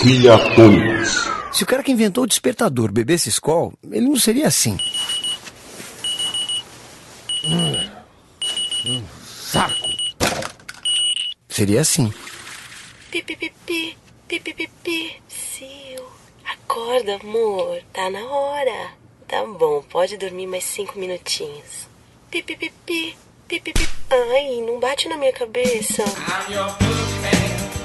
Criatônicos. Se o cara que inventou o despertador bebesse Skol, ele não seria assim. Saco! Seria assim. Pipipipi, pipipipi, Sil. Acorda, amor. Tá na hora. Tá bom, pode dormir mais cinco minutinhos. Pipipipi, pipipipi. Ai, não bate na minha cabeça.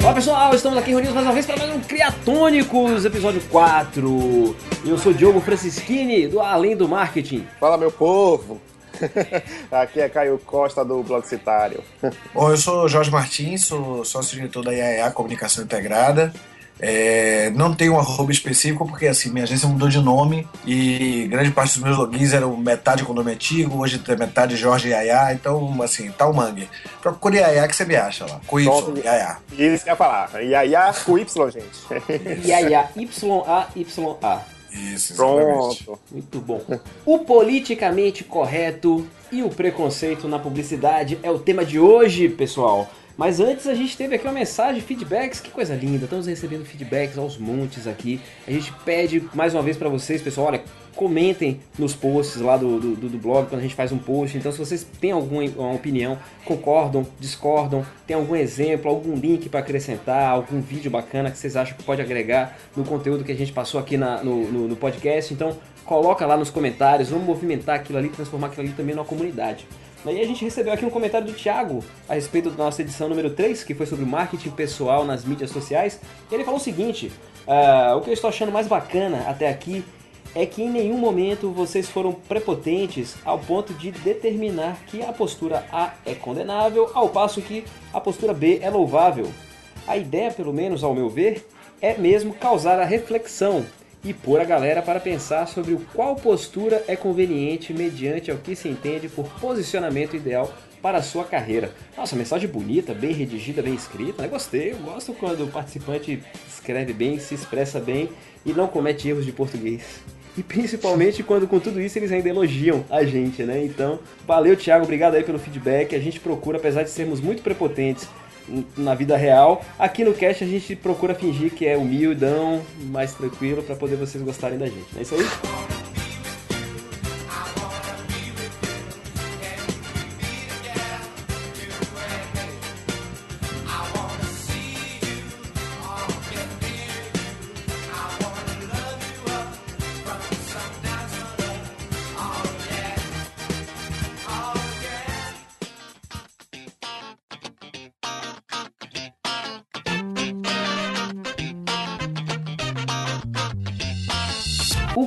Olá pessoal, estamos aqui reunidos mais uma vez para mais um Criatônicos, episódio 4. Eu sou Diogo Francischini, do Além do Marketing. Fala, meu povo! Aqui é Caio Costa do Blog Citário. Bom, eu sou Jorge Martins, sou sócio-diretor da IAEA Comunicação Integrada. É, não tenho um arroba específico porque assim, minha agência mudou de nome e grande parte dos meus logins eram metade com nome antigo, hoje tem metade Jorge Yaya, então assim, tá o mangue. Procure Yaya que você me acha lá. Com Y, Yaya. Isso que eu ia falar. Yaya com Y, gente. Yaya, Y-A-Y-A. Isso, exatamente. Pronto. Muito bom. O politicamente correto e o preconceito na publicidade é o tema de hoje, pessoal. Mas antes a gente teve aqui uma mensagem, feedbacks, que coisa linda. Estamos recebendo feedbacks aos montes aqui. A gente pede mais uma vez para vocês, pessoal, olha, comentem nos posts lá do, do, do blog quando a gente faz um post. Então, se vocês têm alguma opinião, concordam, discordam, tem algum exemplo, algum link para acrescentar, algum vídeo bacana que vocês acham que pode agregar no conteúdo que a gente passou aqui na- no, no- no podcast, então coloca lá nos comentários, vamos movimentar aquilo ali, transformar aquilo ali também numa comunidade. Daí a gente recebeu aqui um comentário do Thiago a respeito da nossa edição número 3, que foi sobre marketing pessoal nas mídias sociais. E ele falou o seguinte: ah, o que eu estou achando mais bacana até aqui é que em nenhum momento vocês foram prepotentes ao ponto de determinar que a postura A é condenável, ao passo que a postura B é louvável. A ideia, pelo menos ao meu ver, é mesmo causar a reflexão e pôr a galera para pensar sobre qual postura é conveniente mediante ao que se entende por posicionamento ideal para a sua carreira. Nossa, mensagem bonita, bem redigida, bem escrita, né? Gostei, eu gosto quando o participante escreve bem, se expressa bem e não comete erros de português. E principalmente quando com tudo isso eles ainda elogiam a gente, né? Então, valeu Thiago, obrigado aí pelo feedback. A gente procura, apesar de sermos muito prepotentes na vida real, aqui no cast a gente procura fingir que é humildão, mais tranquilo, pra poder vocês gostarem da gente. É isso aí?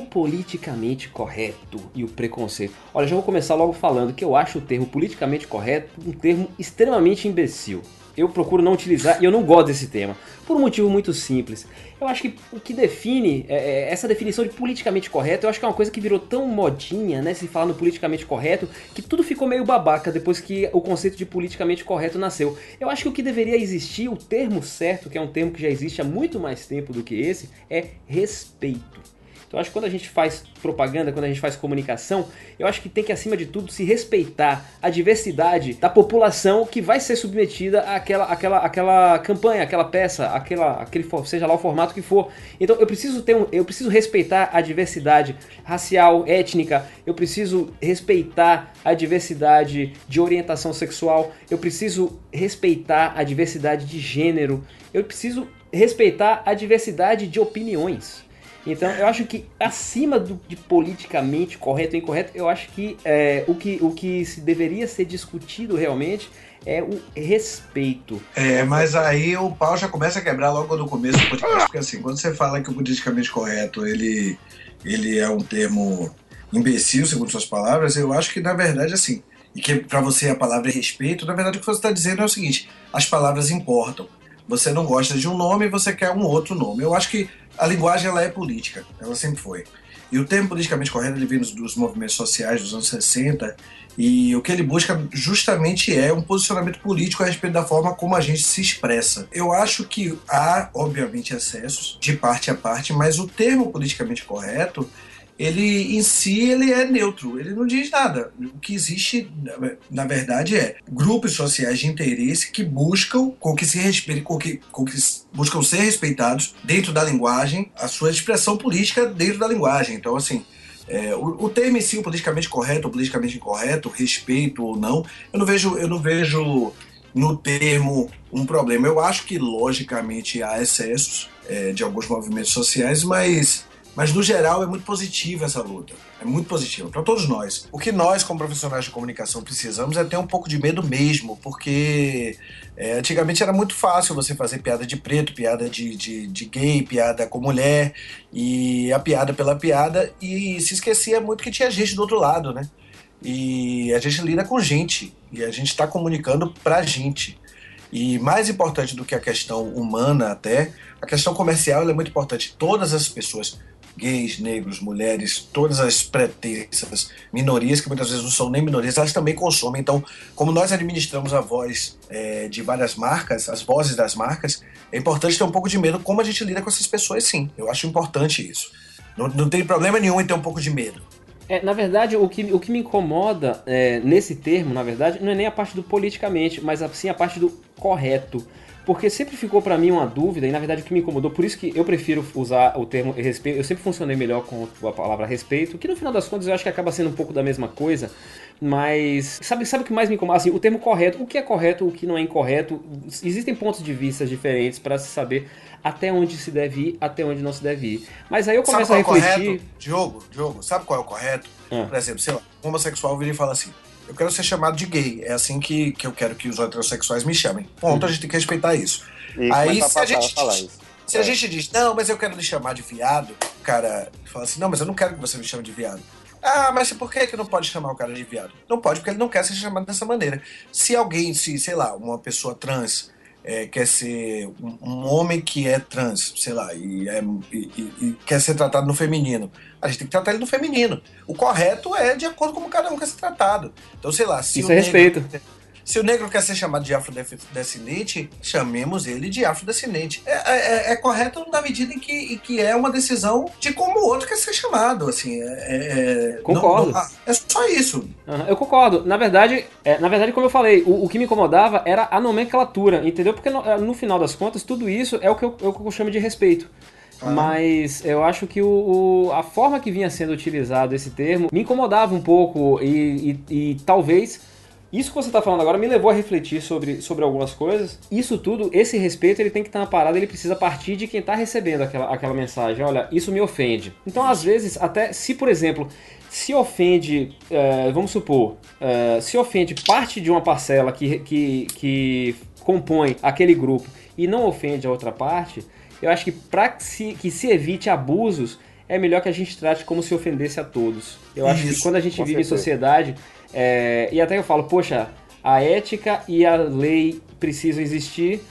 Politicamente correto e o preconceito. Olha, já vou começar logo falando que eu acho o termo politicamente correto um termo extremamente imbecil. Eu procuro não utilizar e eu não gosto desse tema. Por um motivo muito simples. Eu acho que o que define é, é, essa definição de politicamente correto, eu acho que é uma coisa que virou tão modinha, né? Se falar no politicamente correto, que tudo ficou meio babaca depois que o conceito de politicamente correto nasceu. Eu acho que o que deveria existir, o termo certo, que é um termo que já existe há muito mais tempo do que esse, é respeito. Então acho que quando a gente faz propaganda, quando a gente faz comunicação, eu acho que tem que, acima de tudo, se respeitar a diversidade da população que vai ser submetida àquela, àquela, àquela campanha, àquela peça, àquela, aquele, seja lá o formato que for. Então eu preciso ter um, eu preciso respeitar a diversidade racial, étnica, eu preciso respeitar a diversidade de orientação sexual, eu preciso respeitar a diversidade de gênero, eu preciso respeitar a diversidade de opiniões. Então, eu acho que acima do, de politicamente correto ou incorreto, eu acho que, é, o que o que se deveria ser discutido realmente é o respeito. É, mas aí o pau já começa a quebrar logo no começo do podcast, porque assim, quando você fala que o politicamente correto ele, ele é um termo imbecil, segundo suas palavras, eu acho que na verdade assim, e que para você a palavra é respeito, na verdade o que você está dizendo é o seguinte: as palavras importam. Você não gosta de um nome e você quer um outro nome. Eu acho que a linguagem ela é política, ela sempre foi. E o termo politicamente correto ele vem dos, dos movimentos sociais dos anos 60 e o que ele busca justamente é um posicionamento político a respeito da forma como a gente se expressa. Eu acho que há, obviamente, excessos de parte a parte, mas o termo politicamente correto ele em si ele é neutro, ele não diz nada. O que existe, na verdade, é grupos sociais de interesse que buscam com que se respeite, com que, com que buscam ser respeitados dentro da linguagem, a sua expressão política dentro da linguagem. Então, assim, é, o, o, termo em si, o politicamente correto ou politicamente incorreto, respeito ou não, eu não vejo, eu não vejo no termo um problema. Eu acho que, logicamente, há excessos é, de alguns movimentos sociais, mas mas no geral é muito positiva essa luta. É muito positiva para todos nós. O que nós, como profissionais de comunicação, precisamos é ter um pouco de medo mesmo, porque é, antigamente era muito fácil você fazer piada de preto, piada de, de, de, gay, piada com mulher, e a piada pela piada, e se esquecia muito que tinha gente do outro lado, né? E a gente lida com gente, e a gente está comunicando pra gente. E mais importante do que a questão humana até, a questão comercial é muito importante. Todas as pessoas gays, negros, mulheres, todas as pretensas minorias, que muitas vezes não são nem minorias, elas também consomem. Então, como nós administramos a voz é, de várias marcas, as vozes das marcas, é importante ter um pouco de medo como a gente lida com essas pessoas, sim. Eu acho importante isso. Não, não tem problema nenhum em ter um pouco de medo. É, na verdade, o que, o que me incomoda é, nesse termo, na verdade, não é nem a parte do politicamente, mas sim a parte do correto porque sempre ficou para mim uma dúvida, e na verdade o que me incomodou, por isso que eu prefiro usar o termo respeito, eu sempre funcionei melhor com a palavra respeito, que no final das contas eu acho que acaba sendo um pouco da mesma coisa, mas sabe, sabe o que mais me incomoda? Assim, o termo correto, o que é correto, o que não é incorreto, existem pontos de vista diferentes para se saber até onde se deve ir, até onde não se deve ir. Mas aí eu começo a é refletir. É correto? Diogo, Diogo, sabe qual é o correto? Ah. Por exemplo, sei lá, homossexual vira e fala assim: eu quero ser chamado de gay. É assim que, que eu quero que os heterossexuais me chamem. Ponto, a gente tem que respeitar isso. E Aí se a gente. Diz, se é. a gente diz, não, mas eu quero lhe chamar de viado, o cara fala assim, não, mas eu não quero que você me chame de viado. Ah, mas por que, que não pode chamar o cara de viado? Não pode, porque ele não quer ser chamado dessa maneira. Se alguém, se, sei lá, uma pessoa trans é, quer ser um, um, homem que é trans, sei lá, e, é, e, e, quer ser tratado no feminino, a gente tem que tratar ele no feminino. O correto é de acordo com como cada um quer ser tratado. Então, sei lá, se Isso é respeito. Se o negro quer ser chamado de afrodescendente, chamemos ele de afrodescendente. É, é, é, é correto na medida em que, em que é uma decisão de como o outro quer ser chamado. Assim, é, é, é concordo. Não, não, é só isso. Uhum, eu concordo. Na verdade, na verdade, como eu falei, o, o, que me incomodava era a nomenclatura, entendeu? Porque no, no final das contas, tudo isso é o que eu, é que eu chamo de respeito. Ah. Mas eu acho que o, o, a forma que vinha sendo utilizado esse termo me incomodava um pouco e, e, e talvez isso que você está falando agora me levou a refletir sobre, sobre algumas coisas. Isso tudo, esse respeito, ele tem que estar na parada, ele precisa partir de quem está recebendo aquela, aquela mensagem. Olha, isso me ofende. Então, às vezes, até se, por exemplo, se ofende, é, vamos supor, é, se ofende parte de uma parcela que, que, que compõe aquele grupo e não ofende a outra parte, eu acho que para que se, que se evite abusos, é melhor que a gente trate como se ofendesse a todos. Eu acho Isso, que quando a gente vive certeza. em sociedade, é, e até eu falo, poxa, a ética e a lei precisam existir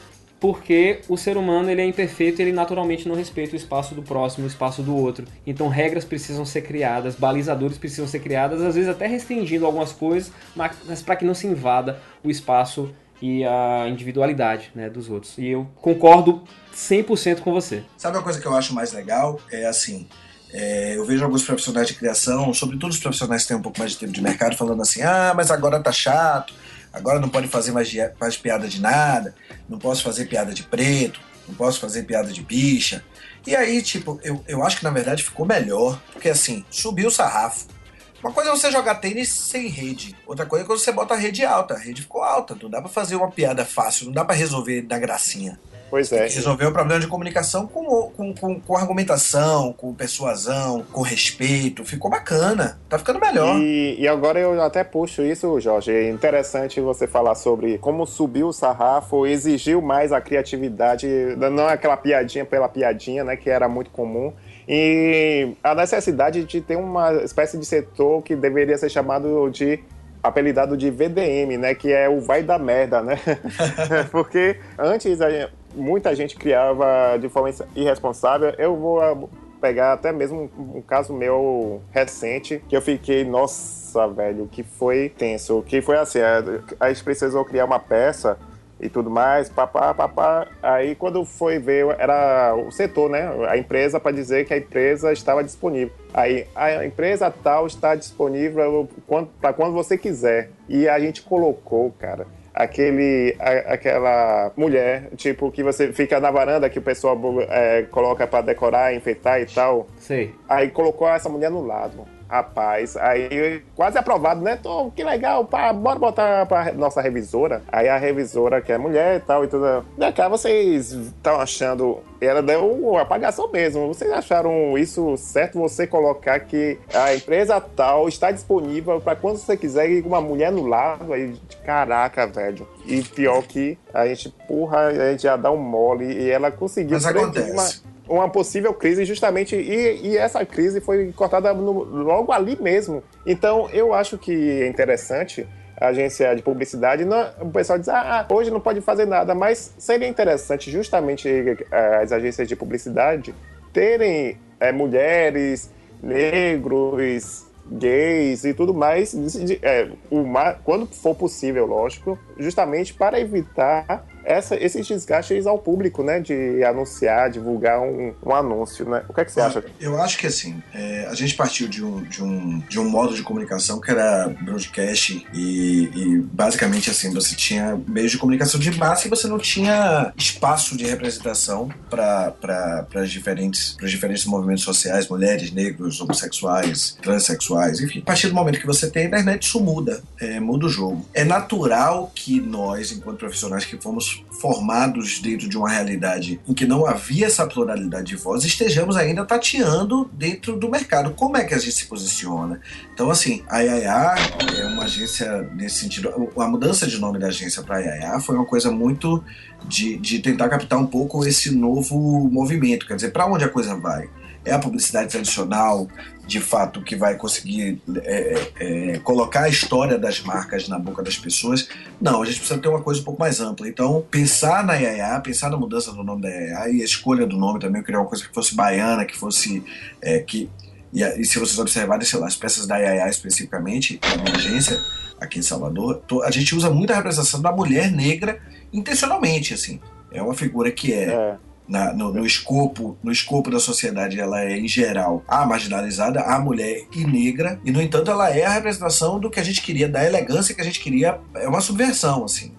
porque o ser humano ele é imperfeito ele naturalmente não respeita o espaço do próximo, o espaço do outro. Então regras precisam ser criadas, balizadores precisam ser criadas, às vezes até restringindo algumas coisas, mas para que não se invada o espaço e a individualidade né, dos outros. E eu concordo 100% com você. Sabe uma coisa que eu acho mais legal? É assim, é, eu vejo alguns profissionais de criação, sobretudo os profissionais que têm um pouco mais de tempo de mercado, falando assim: ah, mas agora tá chato, agora não pode fazer mais, mais piada de nada, não posso fazer piada de preto, não posso fazer piada de bicha. E aí, tipo, eu, eu acho que na verdade ficou melhor, porque assim, subiu o sarrafo. Uma coisa é você jogar tênis sem rede, outra coisa é quando você bota a rede alta. A rede ficou alta, não dá pra fazer uma piada fácil, não dá para resolver da gracinha. Pois é. Resolver o problema de comunicação com, com, com, com, argumentação, com persuasão, com respeito. Ficou bacana. Tá ficando melhor. E, e agora eu até puxo isso, Jorge. É interessante você falar sobre como subiu o sarrafo, exigiu mais a criatividade, não é aquela piadinha pela piadinha, né? Que era muito comum. E a necessidade de ter uma espécie de setor que deveria ser chamado de apelidado de VDM, né? Que é o vai da merda, né? Porque antes muita gente criava de forma irresponsável. Eu vou ah, pegar até mesmo um caso meu recente que eu fiquei, nossa, velho, que foi tenso. Que foi assim, a, gente precisou criar uma peça e tudo mais, papá, papá. Aí quando foi ver, era o setor, né? A empresa para dizer que a empresa estava disponível. Aí a empresa tal está disponível para quando você quiser. E a gente colocou, cara, aquele, a, aquela mulher, tipo, que você fica na varanda que o pessoal é, coloca para decorar, enfeitar e tal. Sei. Aí colocou essa mulher no lado. Rapaz, aí quase aprovado, né? Tô, que legal, pá, bora botar pra nossa revisora. Aí a revisora, que é mulher e tal, e tudo. Da cá, vocês estão achando. Ela deu uma apagação mesmo. Vocês acharam isso certo você colocar que a empresa tal está disponível para quando você quiser ir com uma mulher no lado? Aí, caraca, velho. E pior que a gente, porra, a gente já dá um mole e ela conseguiu. Mas acontece. Uma uma possível crise justamente e, e essa crise foi cortada no, logo ali mesmo. Então eu acho que é interessante a agência de publicidade, não, o pessoal diz, ah, hoje não pode fazer nada, mas seria interessante justamente eh, as agências de publicidade terem é, mulheres, negros, gays e tudo mais, é, uma, quando for possível, lógico, justamente para evitar essa, esses desgastes ao público, né? De anunciar, divulgar um, um anúncio, né? O que, é que você acha? Eu acho que assim, é, a gente partiu de um, de, um, de um modo de comunicação que era broadcast e, e basicamente assim, você tinha meios de comunicação de massa e você não tinha espaço de representação para diferentes, diferentes movimentos sociais, mulheres, negros, homossexuais, transexuais, enfim. A partir do momento que você tem a internet, isso muda, é, muda o jogo. É natural que nós, enquanto profissionais que fomos formados dentro de uma realidade em que não havia essa pluralidade de vozes, estejamos ainda tateando dentro do mercado. Como é que a gente se posiciona? Então, assim, a IAA é uma agência nesse sentido. A mudança de nome da agência para a IAA foi uma coisa muito de, de tentar captar um pouco esse novo movimento. Quer dizer, para onde a coisa vai? É a publicidade tradicional, de fato que vai conseguir é, é, é, colocar a história das marcas na boca das pessoas. Não, a gente precisa ter uma coisa um pouco mais ampla. Então, pensar na IAA, pensar na mudança do nome da IAA e a escolha do nome também, eu queria uma coisa que fosse baiana, que fosse. É, que, e, e, se vocês observarem, sei lá, as peças da IAA especificamente, a minha agência aqui em Salvador, a gente usa muito a representação da mulher negra intencionalmente, assim. É uma figura que é, é na, no, no, escopo no escopo da sociedade ela é em geral a marginalizada a mulher e negra e no entanto ela é a representação do que a gente queria da elegância que a gente queria é uma subversão assim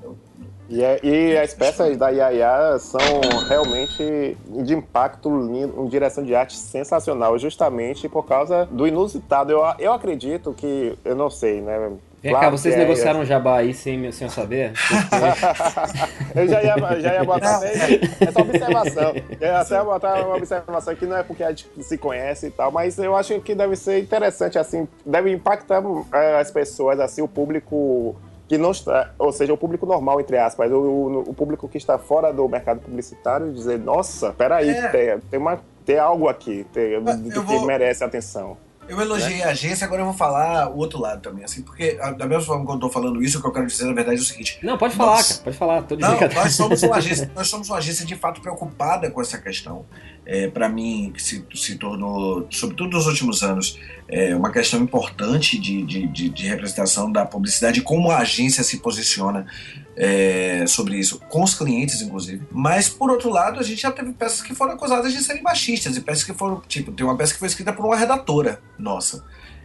e, é, e as peças da Yaya são realmente de impacto lindo, em direção de arte sensacional, justamente por causa do inusitado. Eu, eu acredito que, eu não sei, né? Vem claro cá, vocês é, negociaram é. jabá aí sem, sem eu saber? eu já ia, já ia botar essa observação. Eu ia até botar uma observação que não é porque a gente se conhece e tal, mas eu acho que deve ser interessante, assim, deve impactar é, as pessoas, assim, o público que não está, ou seja, o público normal, entre aspas, o, o público que está fora do mercado publicitário, dizer, nossa, peraí, é. tem, tem, uma, tem algo aqui tem, que vou... merece atenção. Eu elogiei né? a agência, agora eu vou falar o outro lado também, assim, porque da mesma forma que eu tô falando isso, o que eu quero dizer, na verdade, é o seguinte. Não, pode falar, nós... cara, pode falar. Tô não, nós somos uma agência, nós somos uma agência de fato preocupada com essa questão. É, para mim, que se, se tornou, sobretudo nos últimos anos, é uma questão importante de, de, de, de representação da publicidade, como a agência se posiciona é, sobre isso, com os clientes, inclusive. Mas, por outro lado, a gente já teve peças que foram acusadas de serem machistas, e peças que foram, tipo, tem uma peça que foi escrita por uma redatora nossa.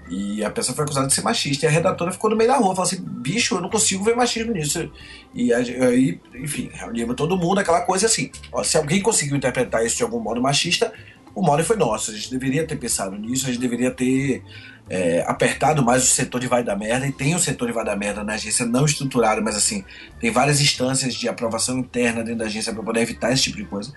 E a peça foi acusada de ser machista. E a redatora ficou no meio da rua, falou assim: bicho, eu não consigo ver machismo nisso. E aí, enfim, reunimos todo mundo, aquela coisa assim: ó, se alguém conseguiu interpretar isso de algum modo machista, o mole foi nosso. A gente deveria ter pensado nisso, a gente deveria ter é, apertado mais o setor de vai da merda. E tem o setor de vai da merda na agência não estruturado, mas assim, tem várias instâncias de aprovação interna dentro da agência para poder evitar esse tipo de coisa.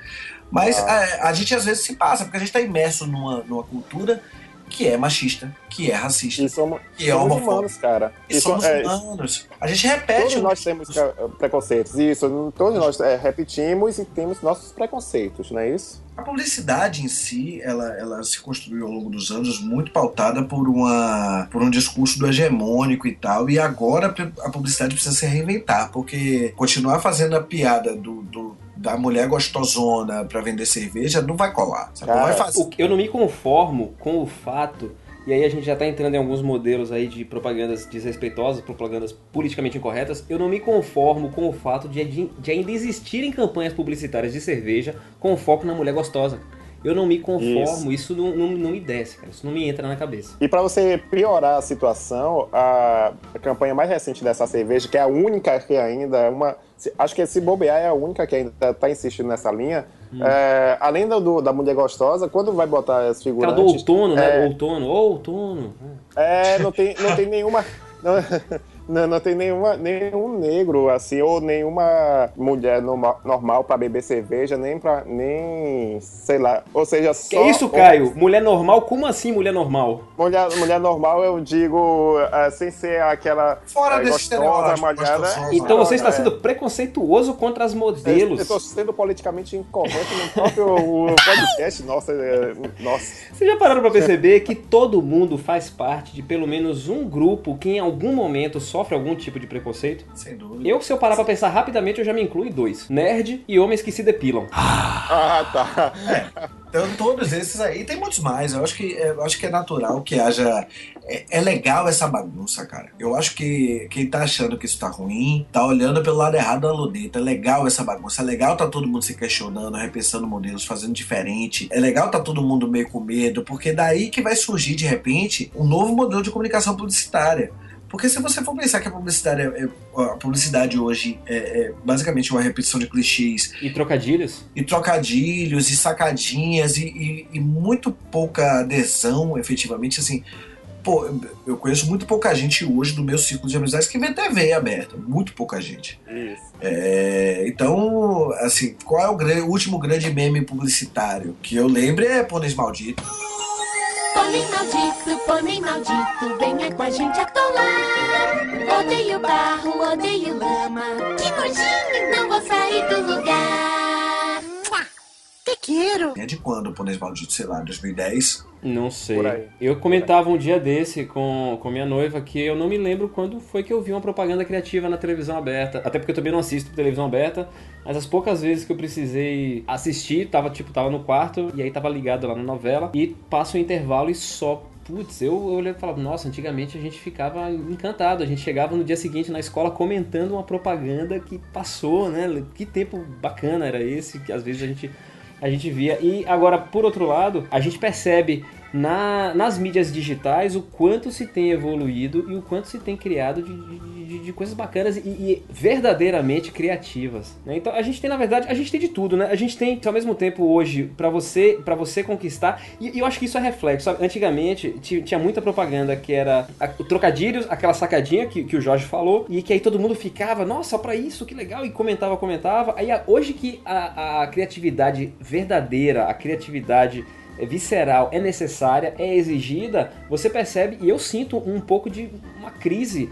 Mas ah. a, é, a, gente às vezes se passa, porque a gente está imerso numa, numa cultura que é machista, que é racista, e somos, que é homofóbico. humanos, cara. E, somos é, humanos. A gente repete. Todos nós temos preconceitos. Isso, todos nós é, repetimos e temos nossos preconceitos, não é isso? A publicidade em si, ela, ela se construiu ao longo dos anos muito pautada por, uma, por um discurso do hegemônico e tal, e agora a publicidade precisa se reinventar, porque continuar fazendo a piada do, do da mulher gostosona para vender cerveja não vai colar. Cara, não vai fazer. eu não me conformo com o fato e aí a gente já está entrando em alguns modelos aí de propagandas desrespeitosas, propagandas politicamente incorretas, eu não me conformo com o fato de, de ainda existirem campanhas publicitárias de cerveja com foco na mulher gostosa. Eu não me conformo, isso, isso não, não, não, me desce, cara. Isso não me entra na cabeça. E para você piorar a situação, a, a, campanha mais recente dessa cerveja, que é a única que ainda é uma. Acho que esse bobear é a única que ainda está insistindo nessa linha. Hum. É, além do, da mulher gostosa, quando vai botar as figuras. Aquela do outono, né? é, né? Outono, outono. É, não tem, não tem nenhuma. Não, não, não tem nenhuma, nenhum negro, assim, ou nenhuma mulher normal, normal para beber cerveja, nem pra. nem. sei lá. Ou seja, só. Que isso, Caio? Ou... Mulher normal? Como assim mulher normal? Mulher, mulher normal, eu digo, uh, sem ser aquela. Fora uh, desse gostosa, malhada. Então você está sendo preconceituoso contra as modelos. Eu estou sendo politicamente incorreto no próprio podcast. Nossa, é, nossa. Vocês já pararam para perceber que todo mundo faz parte de pelo menos um grupo que em algum momento só sofre algum tipo de preconceito? Sem dúvida. Eu, se eu parar pra pensar rapidamente, eu já me incluo em dois: nerd e homens que se depilam. Ah, tá. É. Então, todos esses aí, tem muitos mais. Eu acho que, eu acho que é natural que haja. É, é, legal essa bagunça, cara. Eu acho que quem tá achando que isso tá ruim, tá olhando pelo lado errado da luneta. É legal essa bagunça. É legal tá todo mundo se questionando, repensando modelos, fazendo diferente. É legal tá todo mundo meio com medo, porque daí que vai surgir, de repente, um novo modelo de comunicação publicitária. Porque se você for pensar que a publicidade, é, é a publicidade hoje é, é, basicamente uma repetição de clichês. E trocadilhos? E trocadilhos, e sacadinhas, e, e, e muito pouca adesão, efetivamente, assim. Pô, eu conheço muito pouca gente hoje do meu ciclo de amizades que vê TV aberta. Muito pouca gente. Isso. É, então, assim, qual é o, o último grande meme publicitário? Que eu lembro é Pôneis Maldito. Pônei maldito, pônei maldito, venha com a gente atolar. Odeio barro, odeio lama. Que nojinho, não vou sair do lugar. Te quero. É de quando o Pôneis Maldito, sei lá, 2010? Não sei. Eu comentava um dia desse com, com minha noiva que eu não me lembro quando foi que eu vi uma propaganda criativa na televisão aberta. Até porque eu também não assisto televisão aberta. Mas as poucas vezes que eu precisei assistir, tava tipo, tava no quarto e aí tava ligado lá na novela. E passa o intervalo e só putz, eu, eu olhei e falava, nossa, antigamente a gente ficava encantado, a gente chegava no dia seguinte na escola comentando uma propaganda que passou, né? Que tempo bacana era esse, que às vezes a gente a gente via. E agora, por outro lado, a gente percebe na, nas mídias digitais o quanto se tem evoluído e o quanto se tem criado de, de, de coisas bacanas e, e, verdadeiramente criativas. Né? Então a gente tem, na verdade, a gente tem de tudo, né? A gente tem, ao mesmo tempo, hoje, para você para você conquistar, e, e, eu acho que isso é reflexo. Sabe? Antigamente tinha muita propaganda que era a, trocadilhos, aquela sacadinha que, que o Jorge falou, e que aí todo mundo ficava, nossa, pra isso, que legal, e comentava, comentava. Aí hoje que a, a criatividade verdadeira, a criatividade visceral é necessária, é exigida, você percebe, e eu sinto um pouco de uma crise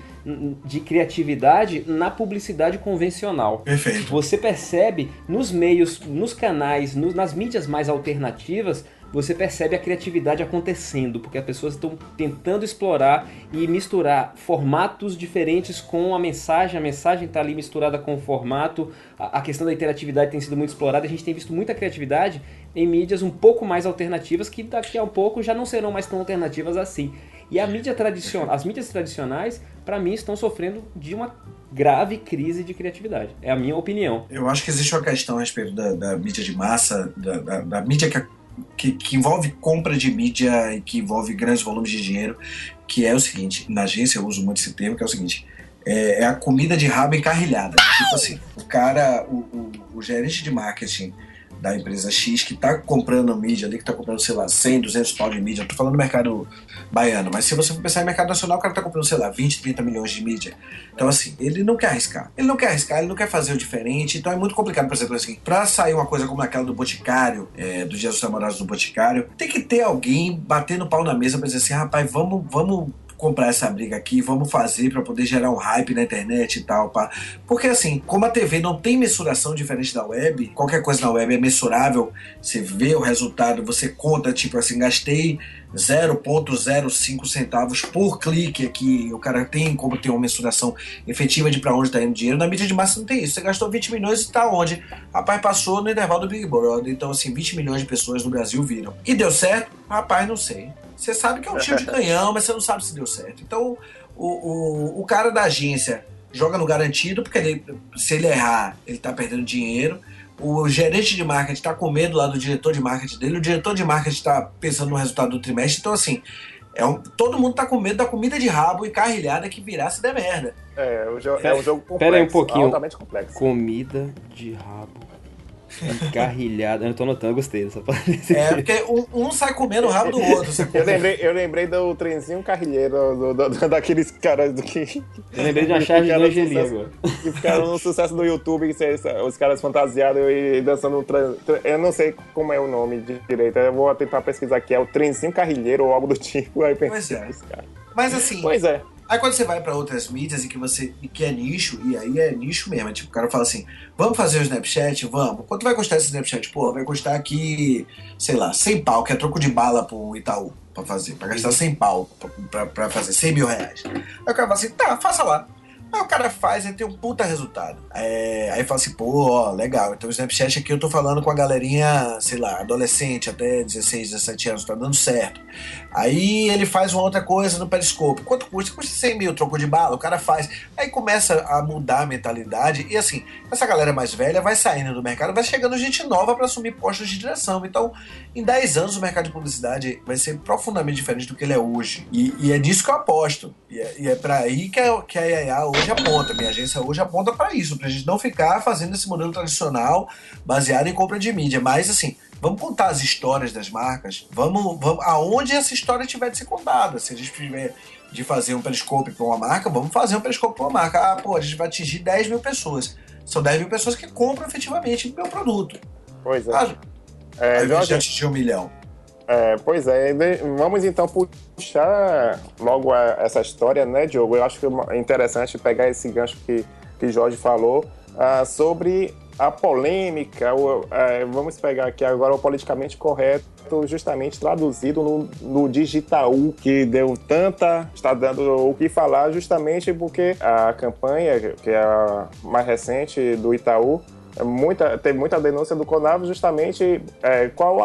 de criatividade na publicidade convencional. Perfeito. Você percebe nos meios, nos canais, nos, nas mídias mais alternativas, você percebe a criatividade acontecendo, porque as pessoas estão tentando explorar e misturar formatos diferentes com a mensagem, a mensagem está ali misturada com o formato, a, questão da interatividade tem sido muito explorada, a gente tem visto muita criatividade em mídias um pouco mais alternativas, que daqui a um pouco já não serão mais tão alternativas assim. E a mídia tradicional, as mídias tradicionais, para mim, estão sofrendo de uma grave crise de criatividade. É a minha opinião. Eu acho que existe uma questão a respeito da, da mídia de massa, da, da, da mídia que que, que, envolve compra de mídia e que envolve grandes volumes de dinheiro, que é o seguinte, na agência eu uso muito esse termo, que é o seguinte, é, é a comida de rabo encarrilhada. Tipo assim, o cara, o, o, o gerente de marketing da empresa X que está comprando mídia ali, que está comprando, sei lá, 100, 200 pau de mídia. Tô falando do mercado baiano, mas se você for pensar em mercado nacional, o cara está comprando, sei lá, 20, 30 milhões de mídia. Então, assim, ele não quer arriscar. Ele não quer arriscar, ele não quer fazer o diferente. Então é muito complicado, por exemplo, assim, pra sair uma coisa como aquela do Boticário, é, do Dia dos Namorados do Boticário, tem que ter alguém batendo pau na mesa para dizer assim, rapaz, vamos, vamos comprar essa briga aqui, vamos fazer para poder gerar um hype na internet e tal. Pá. Porque assim, como a TV não tem mensuração diferente da web, qualquer coisa na web é mensurável, você vê o resultado, você conta, tipo assim, gastei 0,05 centavos por clique aqui. O cara tem como ter uma mensuração efetiva de para onde está indo dinheiro. Na mídia de massa não tem isso. Você gastou 20 milhões e está onde? Rapaz, passou no intervalo do Big Brother. Então, assim, 20 milhões de pessoas no Brasil viram. E deu certo? Rapaz, não sei. Você sabe que é um tiro de canhão, mas você não sabe se deu certo. Então, o, o, o cara da agência joga no garantido, porque ele, se ele errar, ele tá perdendo dinheiro. O gerente de marketing tá com medo lá do diretor de marketing dele, o diretor de marketing tá pensando no resultado do trimestre. Então, assim, é um, todo mundo tá com medo da comida de rabo e carrilhada que virá se der merda. É, o jo- é um jogo complexo, Pera aí um pouquinho. altamente complexo. Comida de rabo. Encarrilhada. Eu tô anotando, eu gostei dessa palavra. É, porque um, um sai comendo o rabo do outro. Eu lembrei, eu lembrei do trenzinho carrilheiro, do, do- do- daqueles caras do que, Eu lembrei de uma charge de Angelim agora. que ficaram no sucesso do YouTube, que os caras fantasiados e dançando um tran- Eu não sei como é o nome de direito, eu vou tentar pesquisar aqui, é o trenzinho carrilheiro ou algo do tipo. Aí eu Pois pensei, é. Mas assim, Pois é. Aí quando você vai pra outras mídias e que você e que é nicho, e aí é nicho mesmo, é tipo, o cara fala assim, vamos fazer o Snapchat? Vamos. Quanto vai custar esse Snapchat? Pô, vai custar aqui, sei lá, 100 pau, que é troco de bala pro Itaú pra fazer, pra gastar 100 pau pra fazer 100 mil reais. Aí o cara fala assim, tá, faça lá. Aí o cara faz e tem um puta resultado. É, aí fala assim, pô, ó, legal. Então o Snapchat aqui eu tô falando com a galerinha, sei lá, adolescente até 16, 17 anos, tá dando certo. Aí ele faz uma outra coisa no Periscope. Quanto custa? Custa 100 mil, troco de bala, o cara faz. Aí começa a mudar a mentalidade. E assim, essa galera mais velha vai saindo do mercado, vai chegando gente nova para assumir postos de direção. Então, em 10 anos, o mercado de publicidade vai ser profundamente diferente do que ele é hoje. E, e é nisso que eu aposto. E é, é para aí que a, que a IAA hoje aponta. Minha agência hoje aponta para isso, pra gente não ficar fazendo esse modelo tradicional baseado em compra de mídia. Mas assim, Vamos contar as histórias das marcas. Vamos, vamos aonde essa história tiver de ser contada. Se a gente tiver de fazer um periscope para uma marca, vamos fazer um periscope para uma marca. Ah, pô, a gente vai atingir 10 mil pessoas. São 10 mil pessoas que compram efetivamente meu produto. Pois é. Ah, É, de Jorge, atingir um milhão. É, pois é, de- vamos então puxar logo a- essa história, né, Diogo? Eu acho que é interessante pegar esse gancho que, que Jorge falou ah, sobre a polêmica, o- é, vamos pegar aqui agora o politicamente correto, justamente traduzido no, no digital, que deu tanta, está dando o que falar justamente porque a campanha, que é a mais recente do Itaú, é muita, teve muita denúncia do Conavo justamente é, qual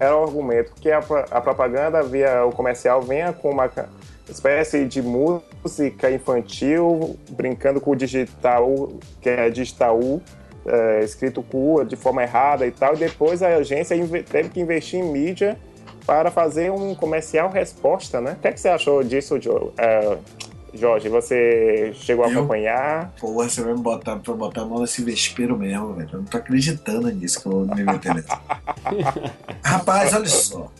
era, o argumento? Que a, a propaganda via o comercial venha com uma espécie de música infantil brincando com o digital que é digital é, escrito com de forma errada e tal e depois a agência teve que investir em mídia para fazer um comercial resposta né o que, é que você achou disso Jo- é, Jorge você chegou a Eu? acompanhar Porra, você vai me botar pra botar a mão nesse vespeiro mesmo, velho. Eu não tô acreditando nisso que eu me meter nessa. Rapaz, olha só.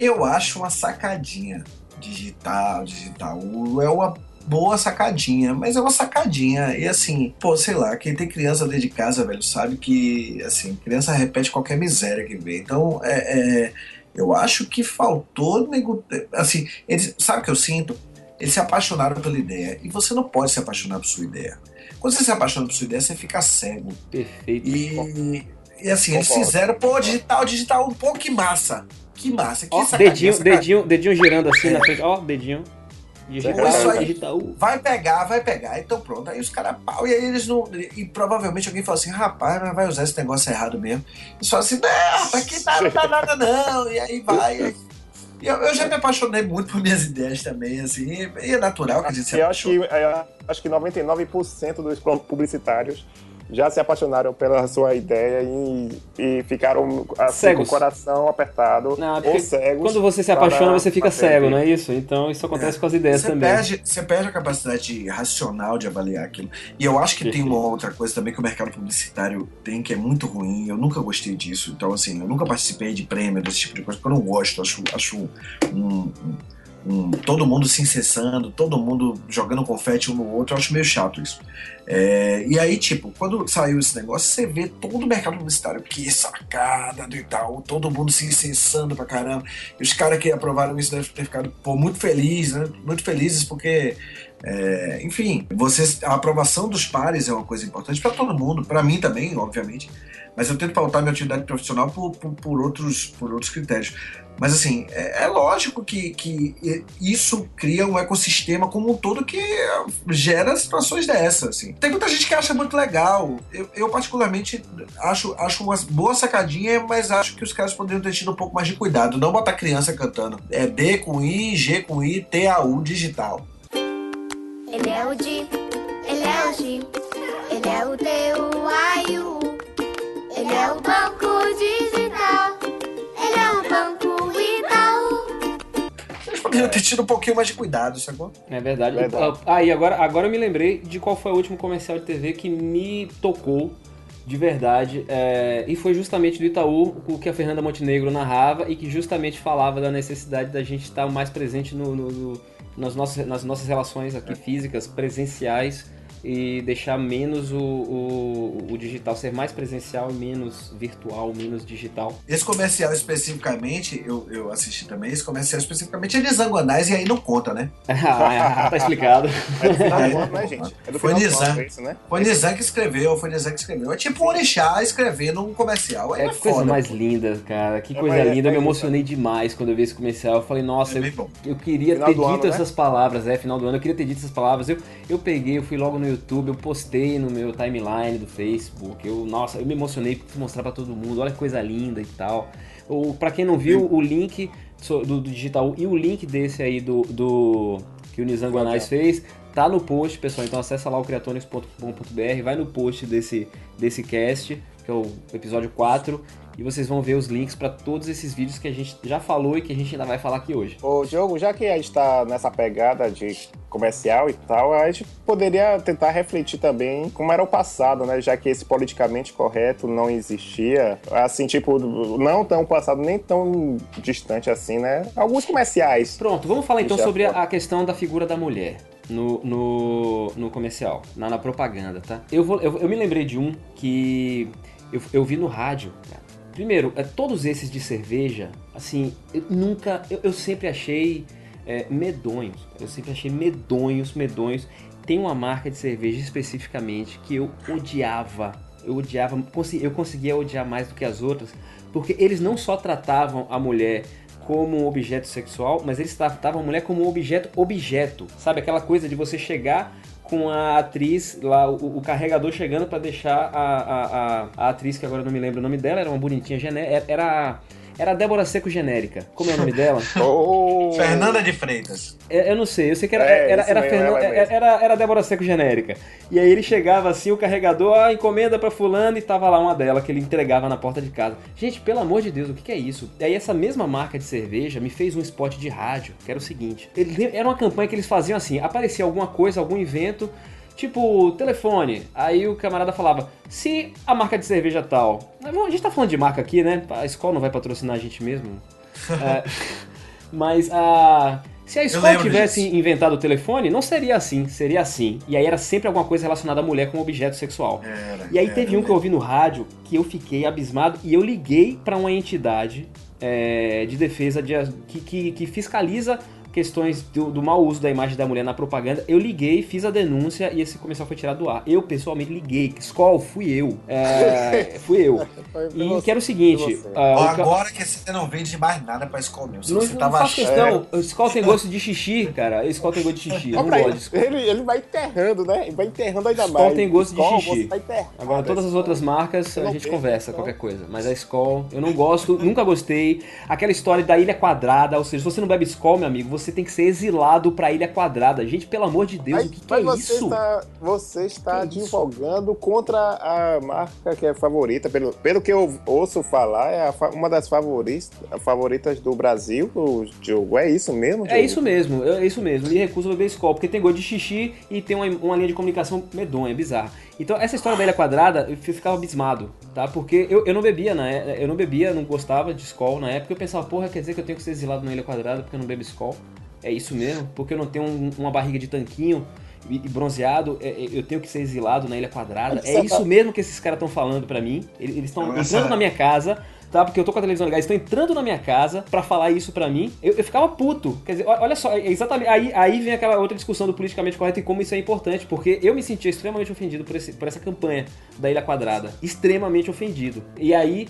Eu acho uma sacadinha. Digital, digital. É uma boa sacadinha, mas é uma sacadinha. E assim, pô, sei lá, quem tem criança dentro de casa, velho, sabe que, assim, criança repete qualquer miséria que vê. Então, é. é, eu acho que faltou. nego- Assim, eles, sabe o que eu sinto? Eles se apaixonaram pela ideia. E você não pode se apaixonar por sua ideia. Quando você se apaixona por sua ideia, você fica cego. Perfeito. E, e assim, eles fizeram, pô, digital, digital, pô, que massa. Que massa, que Ó, sacadinha, dedinho, sacadinha. dedinho, dedinho girando assim na frente. Ó, dedinho. Digital, Isso aí. digital. Vai pegar, vai pegar. Então pronto. Aí os caras pau. E aí eles não. E provavelmente alguém fala assim: rapaz, mas vai usar esse negócio errado mesmo. Eles falam assim: não, rapaz, que tá, não dá nada não. E aí vai. E eu, eu já me apaixonei muito por minhas ideias também, assim. E é natural que a gente se E eu acho que, é, acho que 99% dos publicitários já se apaixonaram pela sua ideia e, e ficaram assim, Cegos. com o coração apertado Não, é ou cegos. Quando você se apaixona, você fica cego, não é isso? Então isso acontece com as ideias Você também. perde, você perde a capacidade racional de avaliar aquilo. E eu acho que tem uma outra coisa também que o mercado publicitário tem que é muito ruim. Eu nunca gostei disso. Então, assim, eu nunca participei de prêmio, desse tipo de coisa, porque eu não gosto. Acho, acho um, um- um- todo mundo se incessando, todo mundo jogando confete um no outro. Eu acho meio chato isso. É, e aí, tipo, quando saiu esse negócio, você vê todo o mercado publicitário, que sacada do Itaú, todo mundo se incensando pra caramba. E os caras que aprovaram isso devem ter ficado pô, muito felizes, né? Muito felizes porque É, enfim, você, a aprovação dos pares é uma coisa importante para todo mundo, para mim também, obviamente. Mas eu tento pautar minha atividade profissional por, por, por outros, por outros critérios. Mas assim, é, é lógico que, que isso cria um ecossistema como um todo que gera situações dessas. Assim. Tem muita gente que acha muito legal. Eu, eu, particularmente acho, acho uma boa sacadinha, mas acho que os caras poderiam ter tido um pouco mais de cuidado. Não botar criança cantando. É D com I, G com I, T A U digital. Ele é o Di, ele é o G, ele é o D, o A e. Ele é o banco digital, ele é o banco Itaú. Poderiam ter tido um pouquinho mais de cuidado, sacou? É verdade. Verdade. Ah, e agora, agora eu me lembrei de qual foi o último comercial de TV que me tocou de verdade. é, e foi justamente do Itaú, o que a Fernanda Montenegro narrava e que justamente falava da necessidade da gente estar mais presente no, no- no- nas, nossas, nas nossas relações aqui físicas, presenciais. E deixar menos o, o, o digital, ser mais presencial e menos virtual, menos digital. Esse comercial especificamente, eu, eu assisti também, esse comercial especificamente é de Zangonais e aí não conta, né? Ah, tá explicado. É do final É. do ano, né, gente? É do Foi Nizam. é né? Foi Nizam que escreveu, foi Nizam que escreveu. É tipo o Orixá escrevendo um comercial. Aí É é, que coisa foda. mais linda, cara. Que É, coisa é- linda. Eu me é emocionei demais quando eu vi esse comercial. Eu falei, nossa, É eu, eu queria Final ter dito ano, né? essas palavras. É, final do ano. Eu queria ter dito essas palavras. Eu, eu peguei, eu fui logo no YouTube, eu postei no meu timeline do Facebook. Eu, nossa, eu me emocionei pra mostrar pra todo mundo. Olha que coisa linda e tal. Ou, pra quem não viu, o link do, do digital e o link desse aí do, do que o Nizam Guanais fez tá no post, pessoal. Então acessa lá o criatonics.com.br, vai no post desse, desse cast, que é o episódio 4, e vocês vão ver os links pra todos esses vídeos que a gente já falou e que a gente ainda vai falar aqui hoje. Ô, Diogo, já que a gente tá nessa pegada de comercial e tal, a gente poderia tentar refletir também como era o passado, né? Já que esse politicamente correto não existia. Assim, tipo, não tão passado, nem tão distante assim, né? Alguns comerciais. Pronto, vamos falar então sobre a questão da figura da mulher no, no, no comercial, na, na propaganda, tá? Eu, vou, eu, eu me lembrei de um que eu, eu vi no rádio. cara. Primeiro, é, todos esses de cerveja, assim, eu nunca. Eu, eu sempre achei é, medonhos. Eu sempre achei medonhos, medonhos. Tem uma marca de cerveja especificamente que eu odiava. Eu odiava, eu conseguia odiar mais do que as outras, porque eles não só tratavam a mulher como um objeto sexual, mas eles tratavam a mulher como um objeto objeto. Sabe aquela coisa de você chegar com a atriz lá, o, o carregador chegando pra deixar a, a, a, a atriz, que agora não me lembro o nome dela, era uma bonitinha genérica, era, era a Débora Seco genérica. Como é o nome dela? Ô, Fernanda de Freitas. É, Eu não sei, eu sei que era, É, era, era, Fernanda- ela mesmo. era, era a Débora Seco genérica. E aí ele chegava assim, o carregador, ah, encomenda pra fulano e tava lá uma dela que ele entregava na porta de casa. Gente, pelo amor de Deus, o que, que é isso? E aí essa mesma marca de cerveja me fez um spot de rádio, que era o seguinte. Ele, era uma campanha que eles faziam assim, aparecia alguma coisa, algum evento, tipo telefone. Aí o camarada falava, se a marca de cerveja tal... A gente tá falando de marca aqui, né? A escola não vai patrocinar a gente mesmo. É, mas a... Se a escola tivesse disso. inventado o telefone, não seria assim, seria assim. E aí era sempre alguma coisa relacionada à mulher com objeto sexual. Era, E aí era, teve um que eu ouvi no rádio que eu fiquei abismado e eu liguei pra uma entidade é, de defesa de, que, que, que fiscaliza questões do, do mau uso da imagem da mulher na propaganda. Eu liguei, fiz a denúncia e esse comercial foi tirado do ar. Eu pessoalmente liguei. Skol, fui eu. É, fui eu. E você, que era o seguinte. ah, Ó, o ca- agora que você não vende mais nada pra escola mesmo. Se não, você não tava questão. O Skol tem gosto de xixi, cara. O Skol tem gosto de xixi. Eu não gosto ele, de Skol. ele, ele vai enterrando, né? Ele vai enterrando ainda Skol mais. tem gosto de Skol, xixi. tá. Agora, todas as outras marcas Eu a gente conversa, qualquer coisa. Mas a Skol, eu não gosto, nunca gostei. Aquela história da ilha quadrada, ou seja, se você não bebe Skol, meu amigo, você tem que ser exilado pra ilha quadrada. Gente, pelo amor de Deus, Mas, o que, que é você isso? está, você está Que divulgando contra a marca que é favorita. Pelo, pelo que eu ouço falar, é a uma das favoritas, favoritas do Brasil, o Diogo. É isso mesmo, É Diogo? isso mesmo, é isso mesmo. Me recuso a beber Skol, porque tem gosto de xixi e tem uma, uma linha de comunicação medonha, bizarra. Então, essa história da ilha quadrada, eu fi- ficava abismado, tá? Porque eu, eu não bebia, né? Eu não bebia, não gostava de Skol na época. Eu pensava, porra, quer dizer que eu tenho que ser exilado na ilha quadrada porque eu não bebo Skol? É isso mesmo? Porque eu não tenho um- uma barriga de tanquinho e, bronzeado, é, é, eu tenho que ser exilado na Ilha Quadrada. É isso mesmo que esses caras estão falando pra mim. Eles estão Nossa. entrando na minha casa, tá? Porque eu tô com a televisão ligada, eles estão entrando na minha casa pra falar isso pra mim. Eu, eu ficava puto. Quer dizer, olha só, é exatamente. Aí, aí vem aquela outra discussão do politicamente correto e como isso é importante, porque eu me sentia extremamente ofendido por, esse, por essa campanha da Ilha Quadrada. Extremamente ofendido. E aí.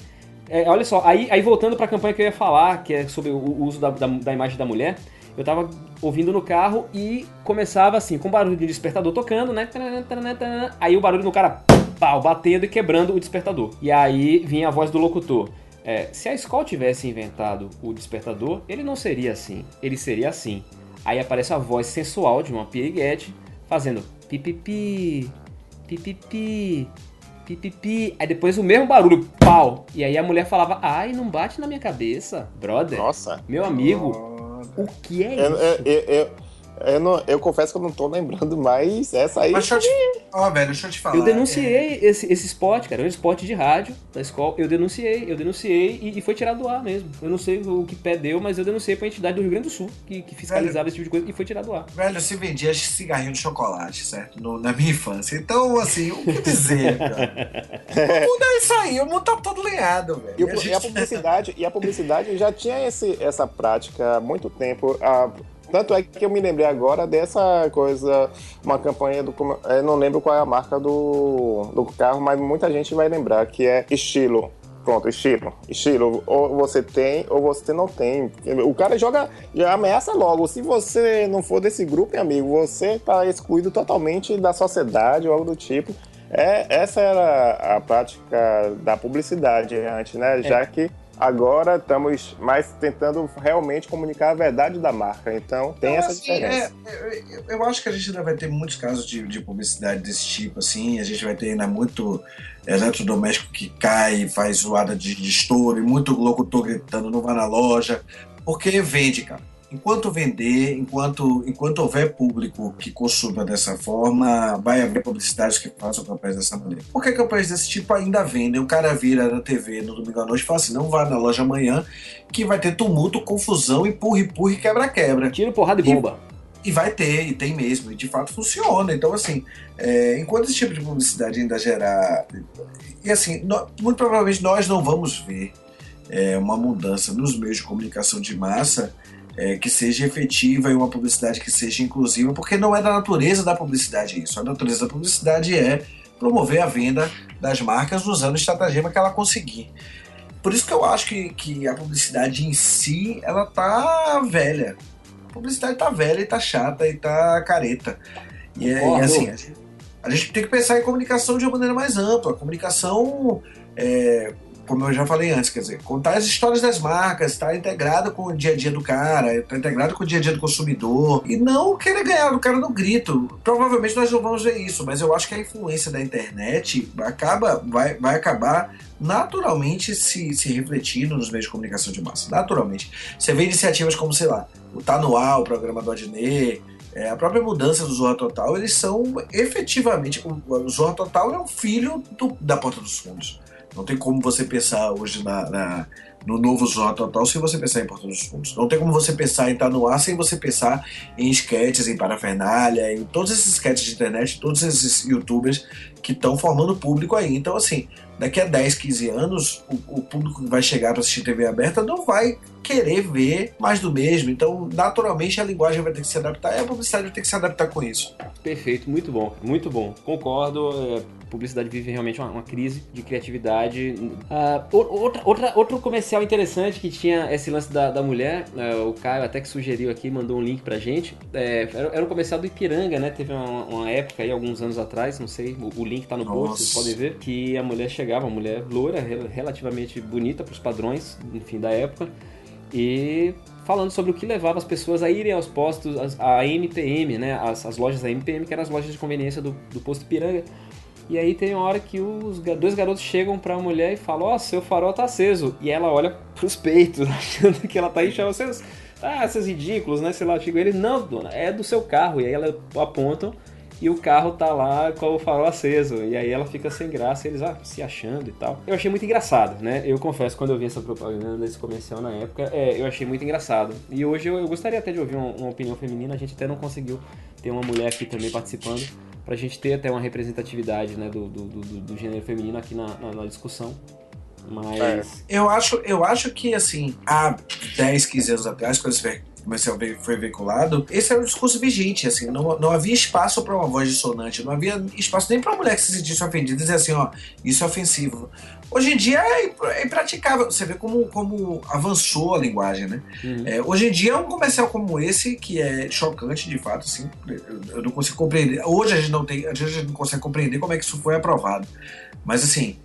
é, olha só, aí, aí voltando pra campanha que eu ia falar, que é sobre o, o uso da, da, da imagem da mulher, eu tava ouvindo no carro e começava assim, com barulho de despertador tocando, né? Aí o barulho no cara, pau, batendo e quebrando o despertador. E aí vinha a voz do locutor. É, se a escola tivesse inventado o despertador, ele não seria assim. Ele seria assim. Aí aparece a voz sensual de uma piriguete fazendo pipipi, pipipi, pipipi. Aí depois o mesmo barulho, pau. E aí a mulher falava, ai, não bate na minha cabeça, brother. Nossa. Meu amigo, o que é Eu, isso? eu, eu, eu, não- eu confesso que eu não tô lembrando mais essa aí. Mas deixa eu te... Ó, velho, deixa eu te falar. Eu denunciei esse, esse spot, cara. É um spot de rádio da escola. Eu denunciei, eu denunciei e, e foi tirado do ar mesmo. Eu não sei o que pé deu, mas eu denunciei pra entidade do Rio Grande do Sul que, que fiscalizava esse tipo de coisa e foi tirado do ar. Velho, se vendia cigarrinho de chocolate, certo? No- na minha infância. Então, assim, o que dizer, cara? O mundo é isso aí, o mundo tá todo lenhado, velho. E, o- a e a gente- publicidade, e a publicidade já tinha esse, essa prática há muito tempo. Ah, tanto é que eu me lembrei agora dessa coisa, uma campanha do. Eu não lembro qual é a marca do, do carro, mas muita gente vai lembrar, que é estilo. Pronto, estilo. Estilo. Ou você tem ou você não tem. O cara joga, já ameaça logo. Se você não for desse grupo, meu amigo, você tá excluído totalmente da sociedade ou algo do tipo. É, essa era a prática da publicidade antes, né? Já que agora estamos mais tentando realmente comunicar a verdade da marca. Então tem Então, essa assim, diferença. é, eu, eu acho que a gente ainda vai ter muitos casos de, de publicidade desse tipo, assim. A gente vai ter ainda muito eletrodoméstico que cai faz zoada de, de estouro, e muito locutor gritando, não vai na loja. Porque vende, cara. Enquanto vender, enquanto, enquanto houver público que consuma dessa forma, vai haver publicidades que façam campanhas dessa maneira. Porque campanhas desse tipo ainda vendem. O cara vira na TV no domingo à noite e fala assim: não vá na loja amanhã, que vai ter tumulto, confusão, empurra, empurra e quebra-quebra. Tiro, porrada e E- bomba. E vai ter, e tem mesmo, e de fato funciona. Então, assim, é, enquanto esse tipo de publicidade ainda gerar. E assim, muito provavelmente nós não vamos ver é, uma mudança nos meios de comunicação de massa é, que seja efetiva e uma publicidade que seja inclusiva, porque não é da natureza da publicidade isso. A natureza da publicidade é promover a venda das marcas usando o estratagema que ela conseguir. Por isso que eu acho que, que a publicidade em si, ela tá velha. A publicidade tá velha e tá chata e tá careta. E, é, e assim, a gente, a gente tem que pensar em comunicação de uma maneira mais ampla. Comunicação, é, como eu já falei antes, quer dizer, contar as histórias das marcas, estar integrado com o dia a dia do cara, estar integrado com o dia a dia do consumidor. E não querer ganhar do cara no grito. Provavelmente nós não vamos ver isso, mas eu acho que a influência da internet acaba, vai, vai acabar naturalmente se, se refletindo nos meios de comunicação de massa. Naturalmente. Você vê iniciativas como, sei lá, o Tá No Ar, o programa do Adnet, é, a própria mudança do Zorra Total, eles são efetivamente. O, o Zorra Total é um filho do- da Porta dos Fundos. Não tem como você pensar hoje na, na- no novo Zorra Total sem você pensar em Porta dos Fundos. Não tem como você pensar em Tá No Ar sem você pensar em sketches, em parafernália, em todos esses sketches de internet, todos esses youtubers que estão formando público aí. Então, assim, daqui a 10, 15 anos, o, o público que vai chegar para assistir TV aberta não vai querer ver mais do mesmo. Então, naturalmente, a linguagem vai ter que se adaptar e a publicidade vai ter que se adaptar com isso. Perfeito, muito bom, muito bom. Concordo. é, publicidade vive realmente uma, uma crise de criatividade. O- outra, outra, outro comercial interessante que tinha esse lance da, da mulher, é, o Caio até que sugeriu aqui, mandou um link pra gente. é, era, era um comercial do Ipiranga, né? Teve uma, uma época aí, alguns anos atrás, não sei, o, o link tá no post, vocês podem ver, que a mulher chegava, uma mulher loura, rel- relativamente bonita pros padrões, enfim, da época. E falando sobre o que levava as pessoas a irem aos postos, a MPM, né? As, as lojas da MPM, que eram as lojas de conveniência do, do posto Piranga. E aí tem uma hora que os dois garotos chegam pra mulher e falam, ó, seu farol tá aceso. E ela olha pros peitos, achando que ela tá aí, chama. Ah, seus ridículos, né? Sei lá, chegou ele, não, dona, é do seu carro. E aí ela apontam e o carro tá lá com o farol aceso. E aí ela fica sem graça, eles ah, se achando e tal. Eu achei muito engraçado, né? Eu confesso, quando eu vi essa propaganda desse comercial na época, é, eu achei muito engraçado. E hoje eu, eu gostaria até de ouvir uma, uma, opinião feminina, a gente até não conseguiu ter uma mulher aqui também participando, pra gente ter até uma representatividade né, do, do, do, do gênero feminino aqui na, na, na discussão. Mas. É. Eu, acho, eu acho que, assim, há 10, 15 anos atrás, quando esse comercial foi veiculado, esse era o discurso vigente, assim, não, não havia espaço para uma voz dissonante, não havia espaço nem para uma mulher que se sentisse ofendida e dizer assim, ó, isso é ofensivo. Hoje em dia é, é impraticável. Você vê como, como avançou a linguagem, né? Uhum. É, hoje em dia, um comercial como esse, que é chocante de fato, assim, eu não consigo compreender. Hoje a gente não tem, a gente não consegue compreender como é que isso foi aprovado. Mas assim,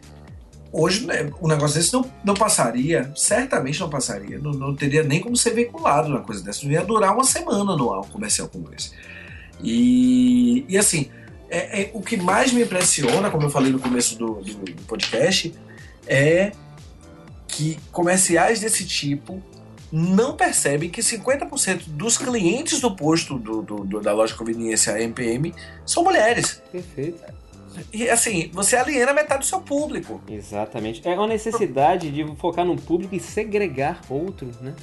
Hoje né, um negócio desse não, não passaria, certamente não passaria, não, não teria nem como ser veiculado uma coisa dessa. Não ia durar uma semana no ar um comercial como esse. E, e assim, é, é, o que mais me impressiona, como eu falei no começo do, do, do podcast, é que comerciais desse tipo não percebem que 50% dos clientes do posto do, do, da loja de conveniência MPM são mulheres. Perfeito. E assim, você aliena metade do seu público. Exatamente. É uma necessidade de focar num público e segregar outro, né?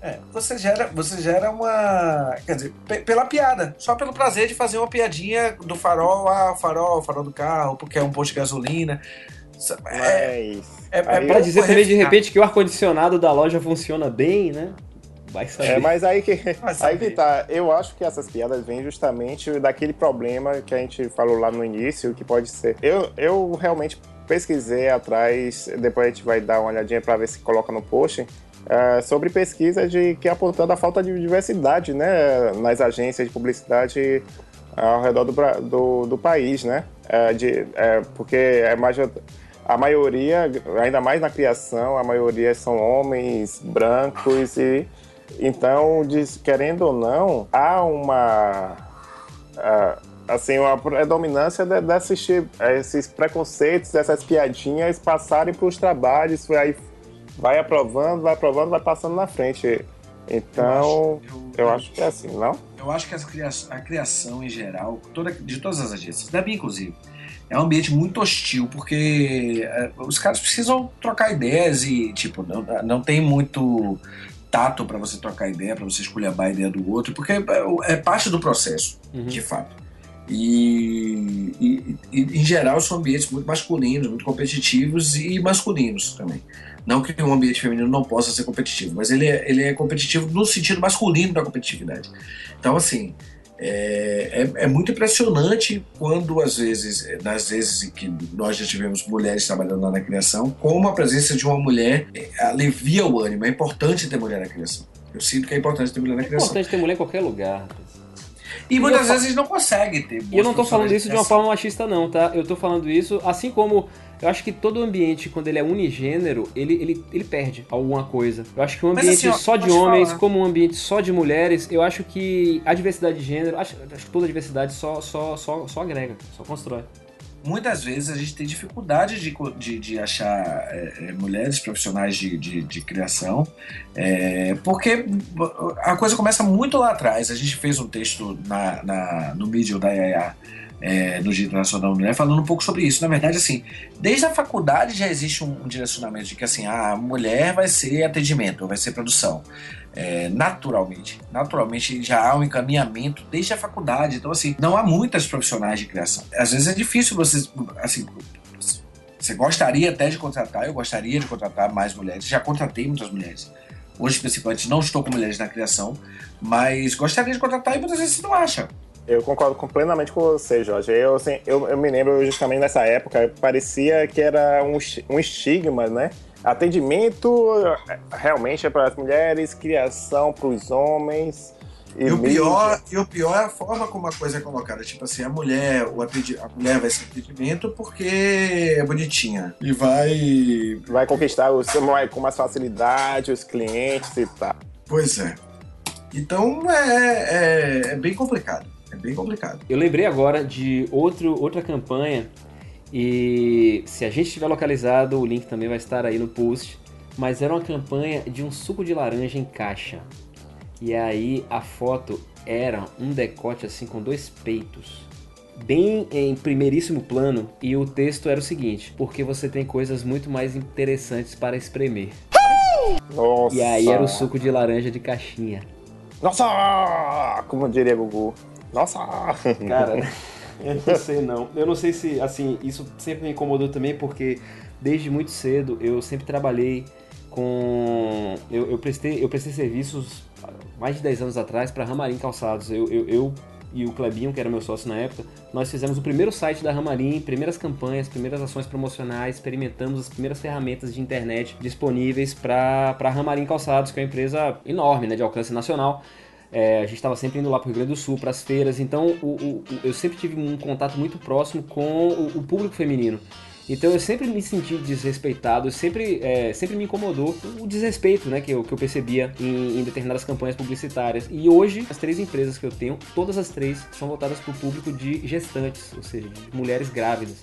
É, você gera, você gera uma. Quer dizer, pela piada. Só pelo prazer de fazer uma piadinha do farol, ah, farol, farol do carro, porque é um posto de gasolina. É, é, é, é pra dizer também de repente que o ar-condicionado da loja funciona bem, né? Vai saber. É, mas aí que, aí que tá. Eu acho que essas piadas vêm justamente daquele problema que a gente falou lá no início, que pode ser. Eu, eu realmente pesquisei atrás, depois a gente vai dar uma olhadinha para ver se coloca no post. Uh, sobre pesquisa de que apontando a falta de diversidade né, nas agências de publicidade ao redor do, do, do país, né? Uh, de, uh, porque é mais, a maioria, ainda mais na criação, a maioria são homens brancos e então, diz, querendo ou não, há uma. Assim, uma predominância de, desses, esses preconceitos, dessas piadinhas passarem para os trabalhos, aí vai aprovando, vai aprovando, vai passando na frente. Então, eu acho, eu, eu acho que é assim, não? Eu acho que a criação em geral, toda, de todas as agências, da minha inclusive, é um ambiente muito hostil, porque é, os caras precisam trocar ideias e, tipo, não, não tem muito tato para você trocar ideia, para você escolher a ideia do outro, porque é, é parte do processo, uhum. de fato. E, e, e, em geral são ambientes muito masculinos, muito competitivos e masculinos também. Não que um ambiente feminino não possa ser competitivo, mas ele é, ele é competitivo no sentido masculino da competitividade. Então, assim, é, é, é, muito impressionante quando, às vezes, nas vezes em que nós já tivemos mulheres trabalhando na criação, como a presença de uma mulher é, alivia o ânimo. É importante ter mulher na criação. Eu sinto que é importante ter mulher na criação. É importante ter mulher em qualquer lugar. E, e muitas vezes não consegue ter. E eu não tô falando isso de uma forma machista, não, tá? Eu tô falando isso assim como eu acho que todo ambiente, quando ele é unigênero, ele, ele, ele perde alguma coisa. Eu acho que um ambiente assim, só de homens, falar. como um ambiente só de mulheres, eu acho que a diversidade de gênero, acho, acho que toda a diversidade só, só, só, só agrega, só constrói muitas vezes a gente tem dificuldade de, de, de achar é, é, mulheres profissionais de, de, de criação, é, porque a coisa começa muito lá atrás. A gente fez um texto na, na no Medium da Yaya é, no Dia Internacional da Mulher, falando um pouco sobre isso. Na verdade, assim, desde a faculdade já existe um, um direcionamento de que assim, a mulher vai ser atendimento, vai ser produção. É, naturalmente, naturalmente já há um encaminhamento desde a faculdade. Então, assim, não há muitas profissionais de criação. Às vezes é difícil você, assim, você gostaria até de contratar, eu gostaria de contratar mais mulheres, já contratei muitas mulheres. Hoje, principalmente, não estou com mulheres na criação, mas gostaria de contratar e muitas vezes você não acha. Eu concordo plenamente com você, Jorge. Eu, assim, eu, eu me lembro justamente nessa época, parecia que era um, um estigma, né? Atendimento realmente é para as mulheres, criação para os homens. E, e o, pior, e o pior é a forma como a coisa é colocada. Tipo assim, a mulher, o atendi, a mulher vai ser atendimento porque é bonitinha. E vai. Vai conquistar os, com mais facilidade os clientes e tal. Pois é. Então é, é, é bem complicado. É bem complicado. Eu lembrei agora de outro, outra campanha e se a gente tiver localizado, o link também vai estar aí no post. Mas era uma campanha de um suco de laranja em caixa. E aí a foto era um decote assim com dois peitos. bem em primeiríssimo plano e o texto era o seguinte: porque você tem coisas muito mais interessantes para espremer. Nossa. E aí era o suco de laranja de caixinha. Nossa! Como diria Gugu. Nossa! Cara, eu não sei não. Eu não sei se, assim, isso sempre me incomodou também, porque desde muito cedo eu sempre trabalhei com. Eu, eu prestei, eu prestei serviços mais de 10 anos atrás para Ramarim Calçados. Eu, eu, eu e o Clebinho, que era meu sócio na época, nós fizemos o primeiro site da Ramarim, primeiras campanhas, primeiras ações promocionais, experimentamos as primeiras ferramentas de internet disponíveis para Ramarim Calçados, que é uma empresa enorme, né, de alcance nacional. É, a gente estava sempre indo lá para o Rio Grande do Sul, para as feiras, então o, o, o, eu sempre tive um contato muito próximo com o, público feminino. Então eu sempre me senti desrespeitado, sempre, é, sempre me incomodou o desrespeito né, que, eu, que eu percebia em, em, determinadas campanhas publicitárias. E hoje, as três empresas que eu tenho, todas as três são voltadas para o público de gestantes, ou seja, de mulheres grávidas.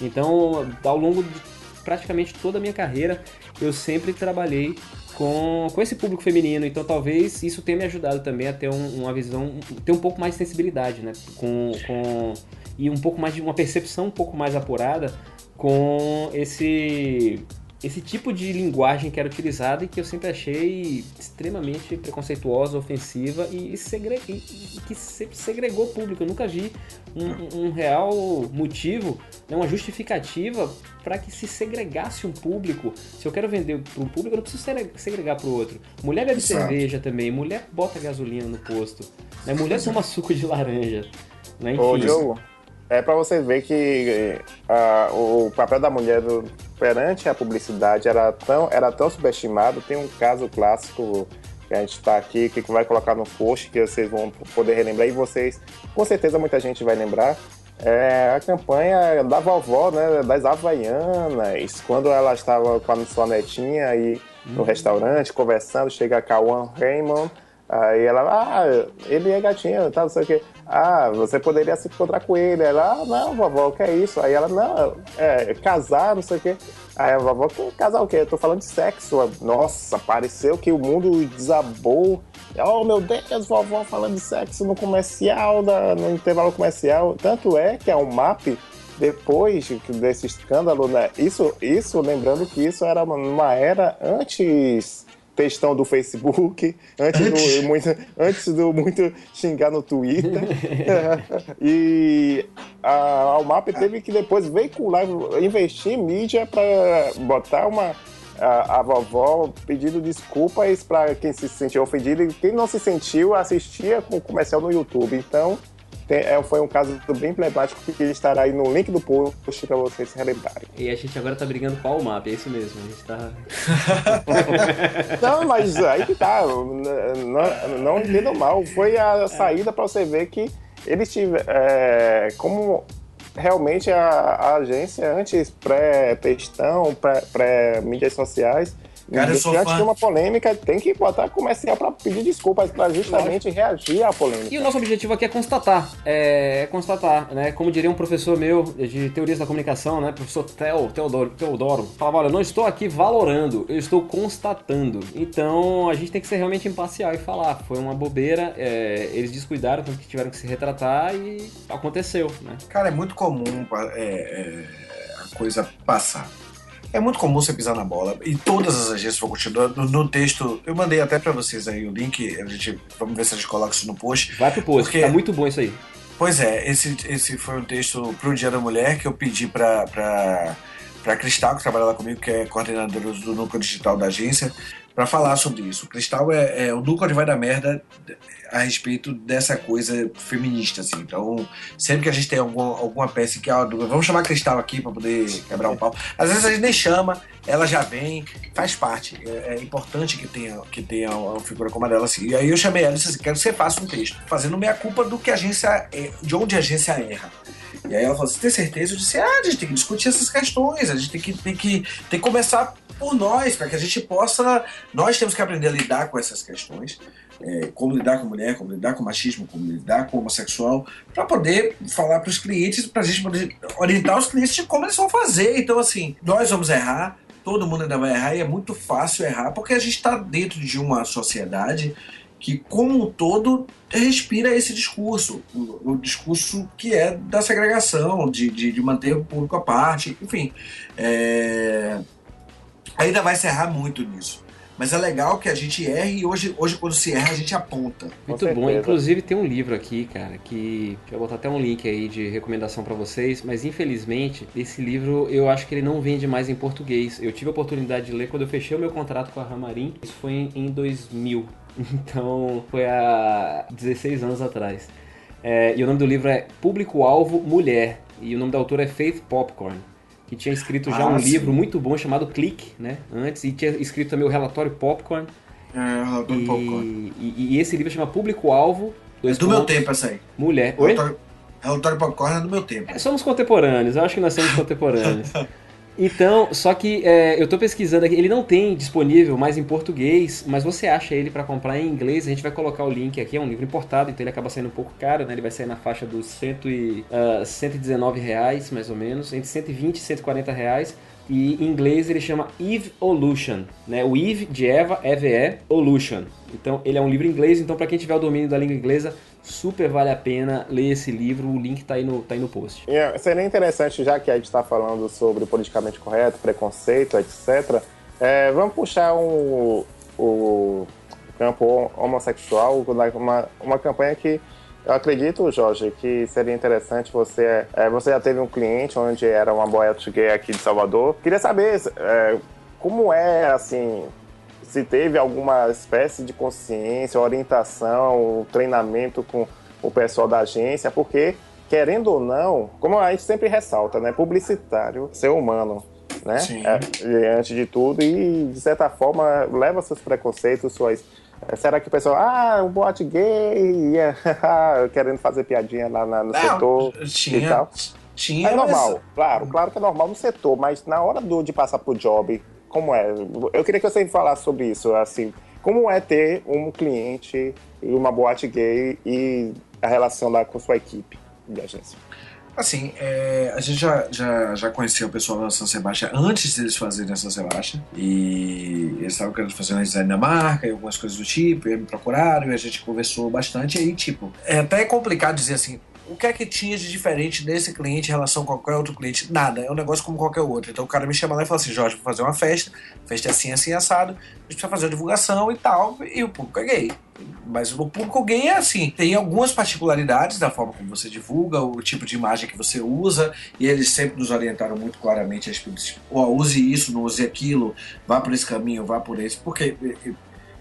Então, ao longo de praticamente toda a minha carreira, eu sempre trabalhei com, com esse público feminino. Então talvez isso tenha me ajudado também a ter um, uma visão, ter um pouco mais de sensibilidade, né? Com, com, e um pouco mais de uma percepção um pouco mais apurada com esse esse tipo de linguagem que era utilizada e que eu sempre achei extremamente preconceituosa, ofensiva e, segre... e, e que sempre segregou o público. Eu nunca vi um, um real motivo, né, uma justificativa para que se segregasse um público. Se eu quero vender para um público, eu não preciso segregar para o outro. Mulher bebe Exato. cerveja também, mulher bota gasolina no posto, né? mulher toma suco de laranja. Né? Enfim, Ô, Diogo, é para você ver que uh, o papel da mulher perante a publicidade era tão, era tão subestimado. Tem um caso clássico que a gente está aqui, que vai colocar no post, que vocês vão poder relembrar, e vocês, com certeza, muita gente vai lembrar. É a campanha da vovó, né, das Havaianas, quando ela estava com a sua netinha aí no uhum. restaurante, conversando, chega a Cauã Raymond, Aí ela, ah, ele é gatinho, tá, não sei o quê. Ah, você poderia se encontrar com ele. Ela, ah, não, vovó, o que é isso? Aí ela, não, é, casar, não sei o quê. Aí a vovó, que, casar o quê? Eu tô falando de sexo. Nossa, pareceu que o mundo desabou. Oh, meu Deus, vovó falando de sexo no comercial, no intervalo comercial. Tanto é que a UMAP, depois desse escândalo, né? Isso, isso, lembrando que isso era uma era antes textão do Facebook, antes. Do, muito, antes do muito xingar no Twitter. e a Almap teve que depois veicular, investir em mídia para botar uma. A, a, vovó pedindo desculpas para quem se sentiu ofendido e quem não se sentiu assistia com o comercial no YouTube. Então, tem, é, foi um caso bem emblemático que estará aí no link do post para vocês se relembrarem. E a gente agora tá brigando com o mapa, é isso mesmo. A gente tá. não, mas aí que tá. Não, não entendo mal. Foi a saída para você ver que eles tiveram. É, como realmente a, a agência, antes pré-textão, pré-mídias sociais, Cara, eu sou fã. de uma polêmica, tem que botar comercial para pedir desculpas, para justamente reagir à polêmica. E o nosso objetivo aqui é constatar, é, é constatar, né? Como diria um professor meu de teorias da comunicação, né? Professor Theo, Teodoro, Teodoro, falava, olha, eu não estou aqui valorando, eu estou constatando. Então a gente tem que ser realmente imparcial e falar, foi uma bobeira, é, eles descuidaram, tanto que tiveram que se retratar e aconteceu, né? Cara, é muito comum é, é a coisa passar é muito comum você pisar na bola e todas as agências vão continuar. No, no texto, eu mandei até para vocês aí o link. A gente, vamos ver se a gente coloca isso no post. Vai pro post, porque, tá muito bom isso aí. Pois é, esse, esse foi um texto pro Dia da Mulher que eu pedi para para Cristal, que trabalha lá comigo, que é coordenadora do núcleo digital da agência, para falar sobre isso. O Cristal é, é o núcleo de vai da merda a respeito dessa coisa feminista, assim. Então, sempre que a gente tem algum, alguma peça que, ó, vamos chamar Cristal aqui para poder quebrar um pau. Às vezes a gente nem chama, ela já vem, faz parte. É, é importante que tenha, que tenha uma figura como a dela, assim. E aí eu chamei ela e disse assim, quero que você faça um texto, fazendo meia culpa do que a agência, é, de onde a agência erra. E aí ela falou, você tem certeza? Eu disse, ah, a gente tem que discutir essas questões, a gente tem que, tem que, tem que começar por nós, para que a gente possa. Nós temos que aprender a lidar com essas questões é, como lidar com mulher, como lidar com machismo, como lidar com homossexual, para poder falar para os clientes, para a gente poder orientar os clientes de como eles vão fazer. Então, assim, nós vamos errar, todo mundo ainda vai errar, e é muito fácil errar, porque a gente está dentro de uma sociedade que, como um todo, respira esse discurso, o, o discurso que é da segregação, de, de, de, manter o público à parte, enfim. É... Ainda vai se errar muito nisso. Mas é legal que a gente erre e hoje, hoje quando se erra, a gente aponta. Muito bom. Inclusive tem um livro aqui, cara, que, que eu vou botar até um link aí de recomendação para vocês, mas infelizmente esse livro eu acho que ele não vende mais em português. Eu tive a oportunidade de ler quando eu fechei o meu contrato com a Ramarim, isso foi em, em 2000. Então foi há 16 anos atrás. É, e o nome do livro é Público-Alvo Mulher. E o nome da autora é Faith Popcorn que tinha escrito já ah, um sim. livro muito bom chamado Click, né? Antes, e tinha escrito também o relatório Popcorn. É, o relatório e, Popcorn. E, e, esse livro chama Público-Alvo. É do pontos, meu tempo essa aí. Mulher. Oi? Relatório, relatório Popcorn é do meu tempo. É, somos contemporâneos, eu acho que nós somos contemporâneos. Então, só que é, eu estou pesquisando aqui, ele não tem disponível mais em português, mas você acha ele para comprar em inglês, a gente vai colocar o link aqui, é um livro importado, então ele acaba saindo um pouco caro, né? Ele vai sair na faixa dos cento e, uh, 119 reais, mais ou menos, entre 120 e 140 reais. E em inglês ele chama Evolution, né? O Eve de Eva, EVE, Olution. Então ele é um livro em inglês, então para quem tiver o domínio da língua inglesa, super vale a pena ler esse livro, o link tá aí no, tá aí no post. É, seria interessante, já que a gente está falando sobre politicamente correto, preconceito, etc., é, vamos puxar um, o campo homossexual, uma, uma campanha que eu acredito, Jorge, que seria interessante você. É, você já teve um cliente onde era uma boate gay aqui de Salvador. Queria saber é, como é, assim, se teve alguma espécie de consciência, orientação, treinamento com o pessoal da agência, porque, querendo ou não, como a gente sempre ressalta, né? Publicitário, ser humano. Né? É, antes de tudo, e de certa forma leva seus preconceitos, suas. É, será que o pessoal, ah, um boate gay, yeah, querendo fazer piadinha lá na, no não, setor tinha, e tal? Tinha, é normal, mas... claro, claro que é normal no setor, mas na hora do, de passar pro job, como é? Eu queria que você falasse sobre isso, assim, como é ter um cliente e uma boate gay e a relação lá com sua equipe de agência? Assim, é, a gente já, já, já conhecia o pessoal da São Sebastião antes deles fazerem a São Sebastião e eles estavam querendo fazer um design da marca e algumas coisas do tipo, e me procuraram e a gente conversou bastante. E aí, tipo, é até complicado dizer assim, o que é que tinha de diferente nesse cliente em relação a qualquer outro cliente? Nada, é um negócio como qualquer outro. Então o cara me chama lá e fala assim: Jorge, vou fazer uma festa, festa é assim, assim, assado, a gente precisa fazer a divulgação e tal, e o público é gay. Mas o público gay é assim, tem algumas particularidades da forma como você divulga, o tipo de imagem que você usa, e eles sempre nos orientaram muito claramente a tipo, oh, use isso, não use aquilo, vá por esse caminho, vá por esse, porque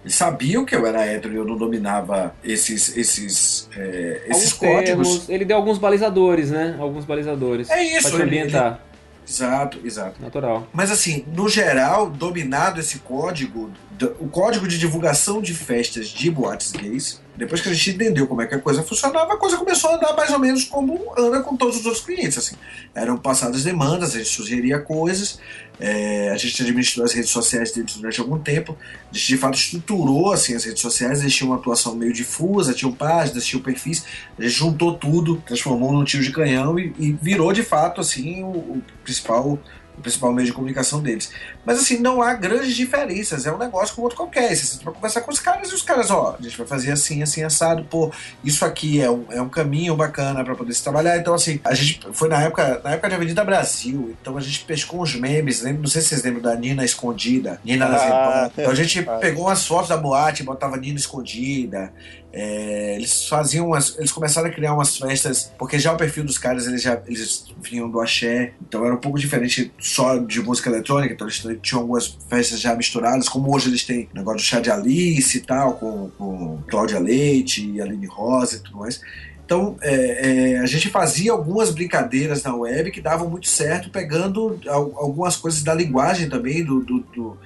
eles sabiam que eu era hétero e eu não dominava esses, esses, é, esses códigos. Termos, ele deu alguns balizadores, né? Alguns balizadores. É isso. Pra te ambientar. Ele, exato, exato. Natural. Mas assim, no geral, dominado esse código, o código de divulgação de festas de boates gays, depois que a gente entendeu como é que a coisa funcionava, a coisa começou a andar mais ou menos como anda com todos os outros clientes. Assim. Eram passadas demandas, a gente sugeria coisas, é, a gente administrou as redes sociais deles durante algum tempo, a gente de fato estruturou assim, as redes sociais, eles uma atuação meio difusa, tinham páginas, tinham perfis, a gente juntou tudo, transformou num tiro de canhão e, e virou de fato assim o, o principal o principal meio de comunicação deles. Mas assim, não há grandes diferenças, é um negócio como outro qualquer. Você vai conversar com os caras e os caras, ó, a gente vai fazer assim, assim, assado, pô, isso aqui é um, é um caminho bacana para poder se trabalhar. Então, assim, a gente foi na época, na época de Avenida Brasil, então a gente pescou uns memes, lembra, não sei se vocês lembram da Nina Escondida, Nina ah, Então a gente ah. pegou umas fotos da boate, botava Nina Escondida, é, eles faziam umas, eles começaram a criar umas festas, porque já o perfil dos caras eles já eles vinham do axé, então era um pouco diferente só de música eletrônica, então eles tinham algumas festas já misturadas, como hoje eles têm o negócio do chá de Alice e tal, com, com Cláudia Leite e Aline Rosa e tudo mais. Então, é, é, a gente fazia algumas brincadeiras na web que davam muito certo, pegando algumas coisas da linguagem também, do, do, do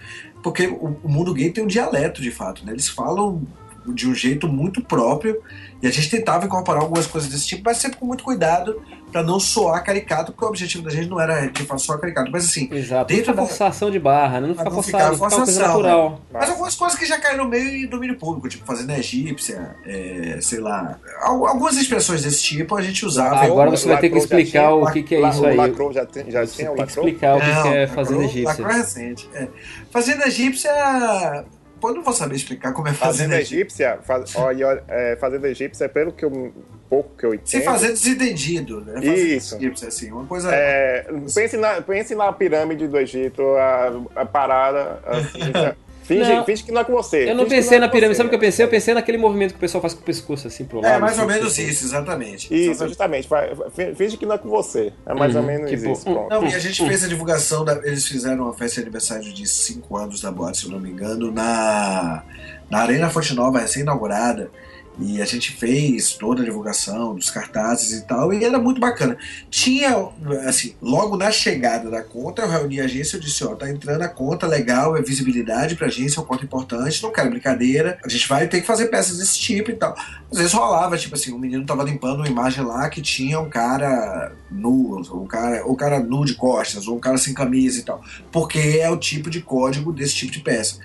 porque o, mundo gay tem um dialeto de fato, né? Eles falam de um jeito muito próprio. E a gente tentava incorporar algumas coisas desse tipo, mas sempre com muito cuidado para não soar caricato, porque o objetivo da gente não era de fato soar caricato. Mas assim, Exato. dentro da forçação de barra, né? não ficar forçado, ficar forçação, ficar natural. Né? Mas algumas coisas que já caíram no meio e domínio público, tipo fazenda egípcia, é, sei lá. Algumas expressões desse tipo a gente usava. Ah, agora você vai ter que explicar o que, que é isso aí. O Lacro já, tem, já tinha o Explicar o que, não, que é fazenda egípcia. Lacro é recente. É. Fazenda egípcia Pô, eu não vou saber explicar como é fazenda, Fazenda egípcia, faz, olha, é, fazenda egípcia, pelo que eu, pouco que eu entendo. Se fazer desentendido, né? Fazenda Isso. egípcia, assim, uma coisa. É, pense, na, pense na pirâmide do Egito, a, a parada. Assim, finge, Não. finge que não é com você. Eu não finge pensei é na pirâmide, você. sabe o que eu pensei? Eu pensei naquele movimento que o pessoal faz com o pescoço assim pro lado. É, mais ou assim, menos isso, exatamente. Isso, Exatamente. Finge que não é com você. É mais ou Uhum, menos tipo, isso. hum, Pronto. Não, e a gente fez a divulgação, da, eles fizeram uma festa de aniversário de 5 anos da boate, se eu não me engano, na, na Arena Fonte Nova, recém-inaugurada. E a gente fez toda a divulgação dos cartazes e tal, e era muito bacana. Tinha, assim, logo na chegada da conta, eu reuni a agência e disse, ó, tá entrando a conta, legal, é visibilidade pra agência, é uma conta importante, não quero brincadeira, a gente vai ter que fazer peças desse tipo e tal. Às vezes rolava, tipo assim, o menino tava limpando uma imagem lá que tinha um cara nu, um cara, um cara nu de costas, ou um cara sem camisa e tal. Porque é o tipo de código desse tipo de peça.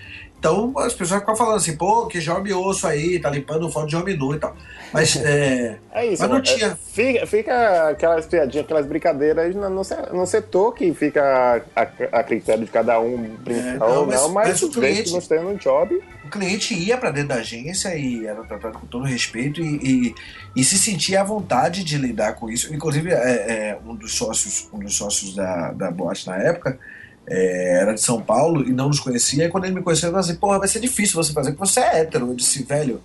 Então as pessoas ficam falando assim, pô, que job osso aí, tá limpando foto de homem nu e tal. Mas é. É isso. Mas não é- tinha. Fica, fica aquelas piadinhas, aquelas brincadeiras no, no, se- no setor que fica a, a critério de cada um brincar não, ou mas- não, mas, mas o cliente- não esteja no job. o cliente ia para dentro da agência e era tratado com todo respeito e, e, e se sentia à vontade de lidar com isso. Inclusive, é, é, um dos sócios, um dos sócios da, da boate na época é, era de São Paulo e não nos conhecia. E quando ele me conheceu, ele falou assim: Porra, vai ser difícil você fazer, porque você é hétero. Eu disse, velho,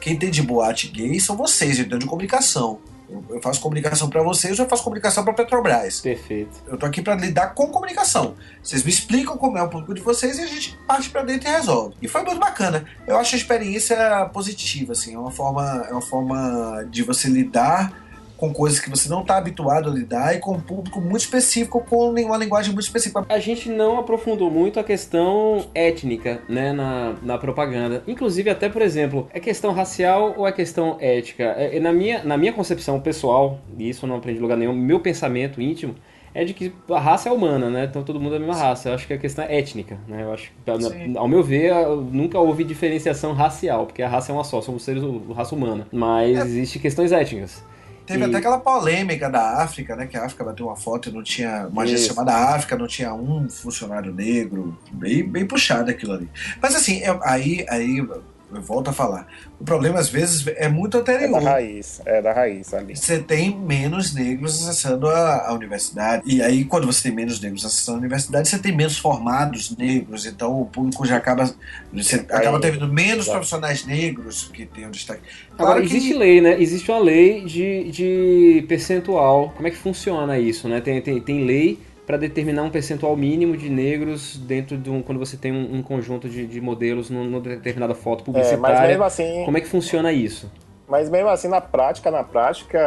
quem tem de boate gay são vocês, eu tenho de comunicação. Eu, eu faço comunicação para vocês, eu faço comunicação para Petrobras. Perfeito. Eu tô aqui para lidar com comunicação. Vocês me explicam como é o público de vocês e a gente parte para dentro e resolve. E foi muito bacana. Eu acho a experiência positiva, assim. É uma forma, é uma forma de você lidar com coisas que você não está habituado a lidar e com um público muito específico, com uma linguagem muito específica. A gente não aprofundou muito a questão étnica, né, na, na propaganda. Inclusive, até, por exemplo, é questão racial ou é questão ética? É, é na, minha, na minha concepção pessoal, e isso eu não aprendi em lugar nenhum, meu pensamento íntimo é de que a raça é humana, né? Então todo mundo é a mesma raça. Eu acho que a questão é étnica, né? Eu acho que, ao meu ver, nunca houve diferenciação racial, porque a raça é uma só, somos seres raça humana. Mas É. existem questões étnicas. Teve E- até aquela polêmica da África, né? Que a África bateu uma foto e não tinha. Uma agência chamada África, não tinha um funcionário negro. Bem, bem puxado aquilo ali. Mas assim, é- aí, aí eu volto a falar. O problema, às vezes, é muito É da anterior. raiz. É da raiz ali. você tem menos negros acessando a, a universidade. E aí, quando você tem menos negros acessando a universidade, você tem menos formados negros. Então, o público já acaba. Você acaba Aí, tendo menos profissionais negros que tenham destaque. Agora, Claro que- existe lei, né? Existe uma lei de, de percentual. Como é que funciona isso, né? Tem, tem, tem lei para determinar um percentual mínimo de negros dentro de um. Quando você tem um, um conjunto de, de modelos num- numa determinada foto É, publicitária. mas mesmo assim, Como é que funciona isso? Mas mesmo assim, na prática, na prática,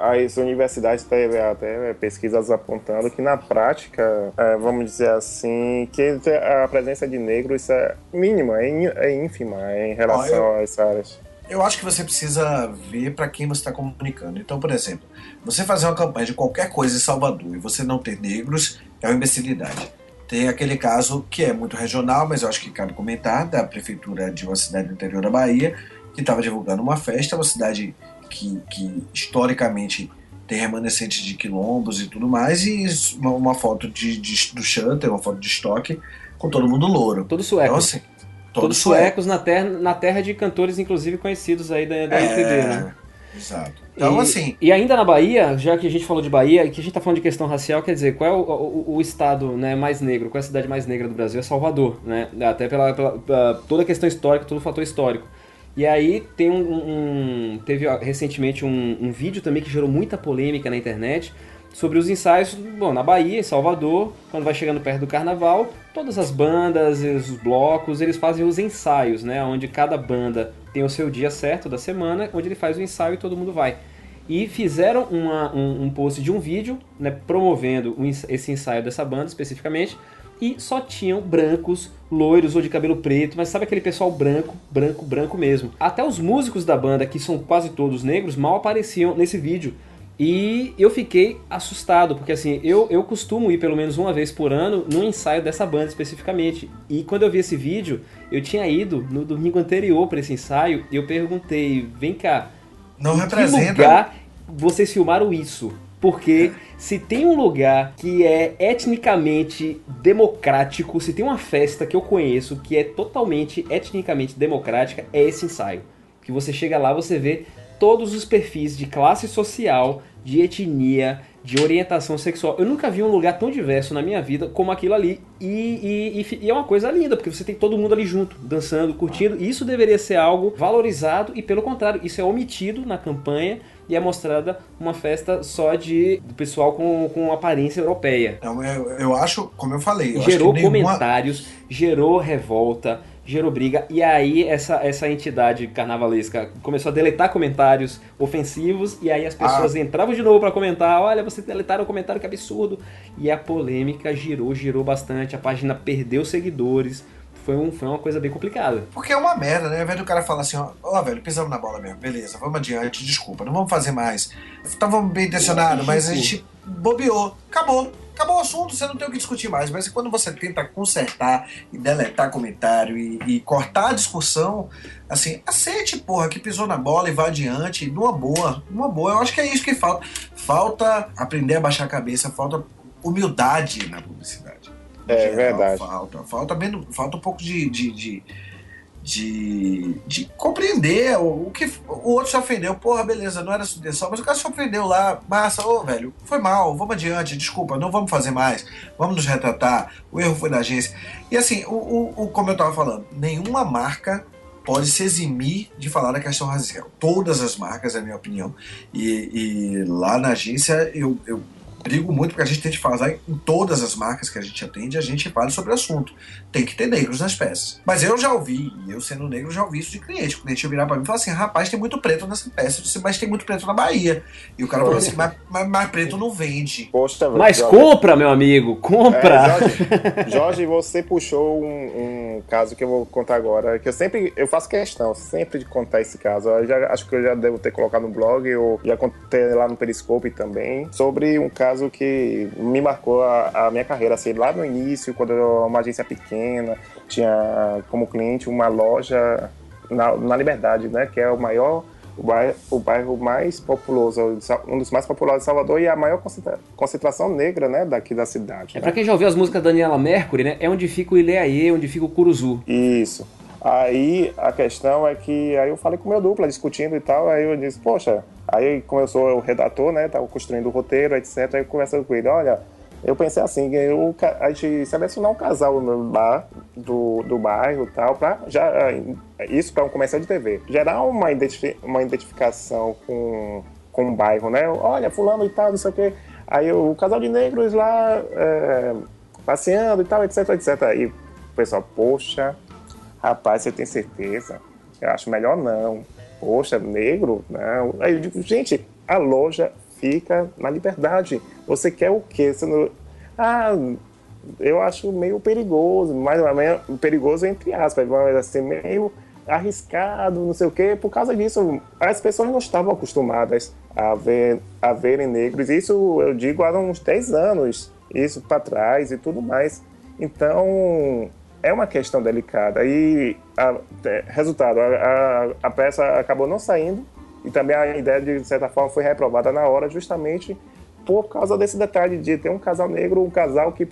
as universidades teve até pesquisas apontando que na prática, é, vamos dizer assim, que a presença de negros é mínima, é, é ínfima em relação Ó, a essas áreas. Eu acho que você precisa ver para quem você está comunicando. Então, por exemplo, você fazer uma campanha de qualquer coisa em Salvador e você não ter negros é uma imbecilidade. Tem aquele caso que é muito regional, mas eu acho que cabe comentar, da prefeitura de uma cidade do interior da Bahia, que estava divulgando uma festa, uma cidade que, que historicamente tem remanescentes de quilombos e tudo mais, e uma, uma foto de, de- do Shutter, uma foto de estoque, com todo mundo louro. Todos Então, suecos. assim, Todos suecos na terra, na terra de cantores, inclusive conhecidos aí da, da MPB, né? É, exato. Então, e, assim, E ainda na Bahia, já que a gente falou de Bahia, e que a gente tá falando de questão racial, quer dizer, qual é o, o- o estado né, mais negro, qual é a cidade mais negra do Brasil? É Salvador, né? Até pela, pela- pela- toda a questão histórica, todo o fator histórico. E aí tem um. um- teve recentemente um, um vídeo também que gerou muita polêmica na internet sobre os ensaios, bom, na Bahia, em Salvador, quando vai chegando perto do carnaval, todas as bandas, os blocos, eles fazem os ensaios, né? Onde cada banda tem o seu dia certo da semana, onde ele faz o ensaio e todo mundo vai. E fizeram uma- um, um post de um vídeo, né, promovendo esse ensaio dessa banda especificamente, e só tinham brancos, loiros ou de cabelo preto, mas sabe aquele pessoal branco, branco, branco mesmo. Até os músicos da banda, que são quase todos negros, mal apareciam nesse vídeo. E eu fiquei assustado, porque assim, eu, eu costumo ir pelo menos uma vez por ano no ensaio dessa banda especificamente. E quando eu vi esse vídeo, eu tinha ido no domingo anterior para esse ensaio e eu perguntei: vem cá, não em que representa. lugar vocês filmaram isso? Porque Se tem um lugar que é etnicamente democrático, se tem uma festa que eu conheço que é totalmente etnicamente democrática, é esse ensaio. Que você chega lá, você vê todos os perfis de classe social, de etnia, de orientação sexual. Eu nunca vi um lugar tão diverso na minha vida como aquilo ali. E, e, e, é uma coisa linda, porque você tem todo mundo ali junto, dançando, curtindo. E isso deveria ser algo valorizado e, pelo contrário, isso é omitido na campanha e é mostrada uma festa só de do pessoal com, com aparência europeia. eu, eu acho, como eu falei, eu gerou nenhuma... comentários, gerou revolta, gerou briga. E aí essa, essa entidade carnavalesca começou a deletar comentários ofensivos e aí as pessoas ah. entravam de novo para comentar, olha, você deletaram o comentário, que absurdo. E a polêmica girou, girou bastante, a página perdeu seguidores foi, um, foi uma coisa bem complicada. Porque é uma merda, né? Ao invés do cara falar assim, ó, ó, velho, pisamos na bola mesmo, beleza, vamos adiante, desculpa, não vamos fazer mais. Estávamos bem intencionados, mas a gente bobeou, acabou. Acabou o assunto, você não tem o que discutir mais. Mas quando você tenta consertar e deletar comentário e, e cortar a discussão, assim, aceite, porra, que pisou na bola e vá adiante, numa boa, numa boa. Eu acho que é isso que falta. Falta aprender a baixar a cabeça, falta humildade na publicidade. É geral, verdade. Falta, falta, bem, falta um pouco de, de, de, de, de compreender o, que o outro se ofendeu. Porra, beleza, não era sua intenção, mas o cara se ofendeu lá. Massa, ô velho, foi mal, vamos adiante, desculpa, não vamos fazer mais, vamos nos retratar. O erro foi da agência. E assim, o, o, o como eu tava falando, nenhuma marca pode se eximir de falar da questão racial. Todas as marcas, é a minha opinião. E, e lá na agência eu, eu brigo muito porque a gente tem que fazer em todas as marcas que a gente atende, a gente fala sobre o assunto. Tem que ter negros nas peças. Mas eu já ouvi, e eu sendo negro, já ouvi isso de cliente. O cliente virar para mim e falar assim: rapaz, tem muito preto nessa peça. Eu disse, mas tem muito preto na Bahia. E o cara falou assim: mas, mas, mas preto não vende. Poxa, mas Jorge. compra, meu amigo, compra. É, Jorge, Jorge, você puxou um, um, caso que eu vou contar agora, que eu sempre eu faço questão sempre de contar esse caso. Eu já, acho que eu já devo ter colocado no blog, ou já contei lá no Periscope também, sobre um caso caso que me marcou a, a minha carreira, assim, lá no início, quando eu era uma agência pequena, tinha como cliente uma loja na, na Liberdade, né, que é o maior o bairro, o bairro, mais populoso, um dos mais populosos de Salvador e a maior concentração negra, né, daqui da cidade. É né? para quem já ouviu as músicas da Daniela Mercury, né, é onde fica o Ileaê, onde fica o Curuzu. Isso. Aí a questão é que aí eu falei com meu dupla discutindo e tal, aí eu disse, poxa, aí como eu sou o redator, né, tava construindo o roteiro, etc, aí conversando com ele, olha, eu pensei assim, eu, a gente selecionar um casal no bar do, do bairro e tal, pra já, isso para um comercial de TV, gerar uma, identifi uma identificação com, com o bairro, né, olha, fulano e tal, não sei o quê, aí o casal de negros lá é, passeando e tal, etc, etc, aí o pessoal, poxa, Rapaz, você tem certeza? Eu acho melhor não. Poxa, negro? Não. Aí eu digo, gente, a loja fica na liberdade. Você quer o quê? Você não... Ah, eu acho meio perigoso, mais perigoso entre aspas, mas assim, meio arriscado, não sei o quê. Por causa disso, as pessoas não estavam acostumadas a, ver, a verem negros. Isso eu digo há uns 10 anos, isso para trás e tudo mais. Então, é uma questão delicada. E, a, é, resultado, a, a, a, peça acabou não saindo e também a ideia, de certa forma, foi reprovada na hora, justamente por causa desse detalhe de ter um casal negro, um casal que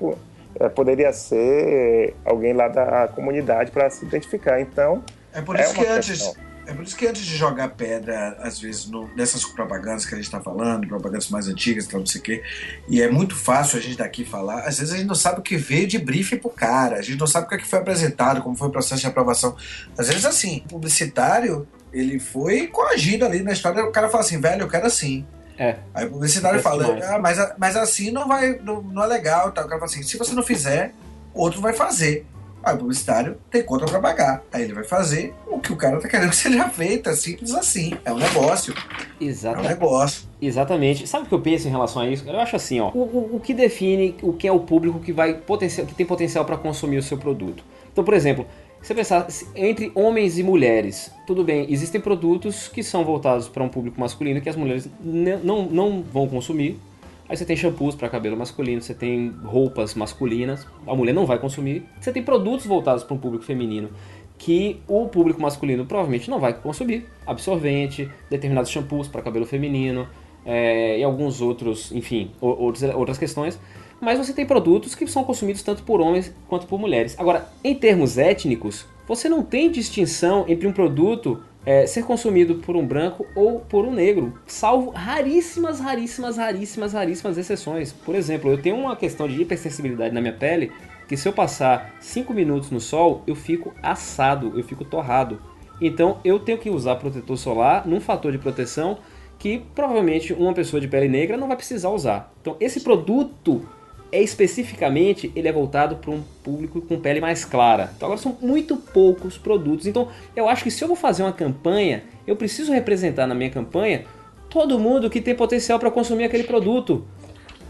é, poderia ser alguém lá da comunidade para se identificar. Então. É por isso é que antes. É por isso que antes de jogar pedra, às vezes, no, nessas propagandas que a gente está falando, propagandas mais antigas, tal, não sei o quê, e é muito fácil a gente daqui falar, às vezes a gente não sabe o que veio de briefing pro cara, a gente não sabe o que, é que foi apresentado, como foi o processo de aprovação. Às vezes, assim, o publicitário, ele foi coagido ali na história, o cara fala assim, velho, eu quero assim. É. Aí o publicitário fala, ah, mas, mas assim não vai, não, não é legal. Tal. O cara fala assim, se você não fizer, outro vai fazer. Aí o publicitário tem conta para pagar. Aí ele vai fazer o que o cara tá querendo que seja feito. É simples assim. É um negócio. Exatamente. É um negócio. Exatamente. Sabe o que eu penso em relação a isso? Eu acho assim, ó. O, o, o que define o que é o público que vai potencial, que tem potencial para consumir o seu produto. Então, por exemplo, você pensar entre homens e mulheres, tudo bem, existem produtos que são voltados para um público masculino que as mulheres não, não vão consumir, Aí você tem shampoos para cabelo masculino, você tem roupas masculinas, a mulher não vai consumir. Você tem produtos voltados para um público feminino que o público masculino provavelmente não vai consumir. Absorvente, determinados shampoos para cabelo feminino, é, e alguns outros, enfim, outros, outras questões. Mas você tem produtos que são consumidos tanto por homens quanto por mulheres. Agora, em termos étnicos, você não tem distinção entre um produto é, ser consumido por um branco ou por um negro, salvo raríssimas, raríssimas, raríssimas, raríssimas exceções. Por exemplo, eu tenho uma questão de hipersensibilidade na minha pele que se eu passar 5 minutos no sol, eu fico assado, eu fico torrado. Então eu tenho que usar protetor solar num fator de proteção que provavelmente uma pessoa de pele negra não vai precisar usar. Então esse produto é especificamente ele é voltado para um público com pele mais clara. Então agora são muito poucos produtos. Então eu acho que se eu vou fazer uma campanha, eu preciso representar na minha campanha todo mundo que tem potencial para consumir aquele produto.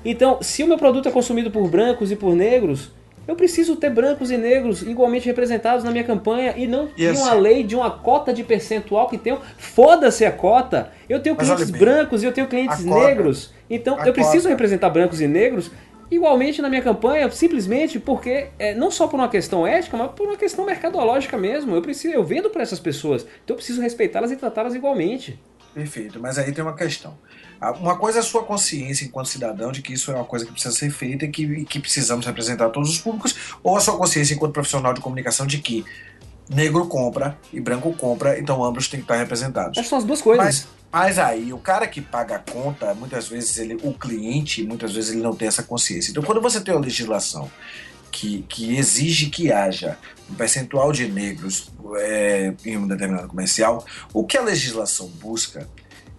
Então, se o meu produto é consumido por brancos e por negros, eu preciso ter brancos e negros igualmente representados na minha campanha e não de uma lei de uma cota de percentual que tenho. Foda-se a cota. Eu tenho clientes brancos e eu tenho clientes negros. Então eu preciso cota. representar brancos e negros igualmente na minha campanha, simplesmente porque é, não só por uma questão ética, mas por uma questão mercadológica mesmo. Eu preciso, eu vendo para essas pessoas, então eu preciso respeitá-las e tratá-las igualmente. Perfeito, mas aí tem uma questão. Uma coisa é a sua consciência enquanto cidadão de que isso é uma coisa que precisa ser feita e que, que precisamos representar todos os públicos, ou a sua consciência enquanto profissional de comunicação de que negro compra e branco compra, então ambos têm que estar representados. Que são as duas coisas. Mas, mas aí, o cara que paga a conta, muitas vezes ele, o cliente, muitas vezes ele não tem essa consciência. Então, quando você tem uma legislação que, que exige que haja um percentual de negros é, em um determinado comercial, o que a legislação busca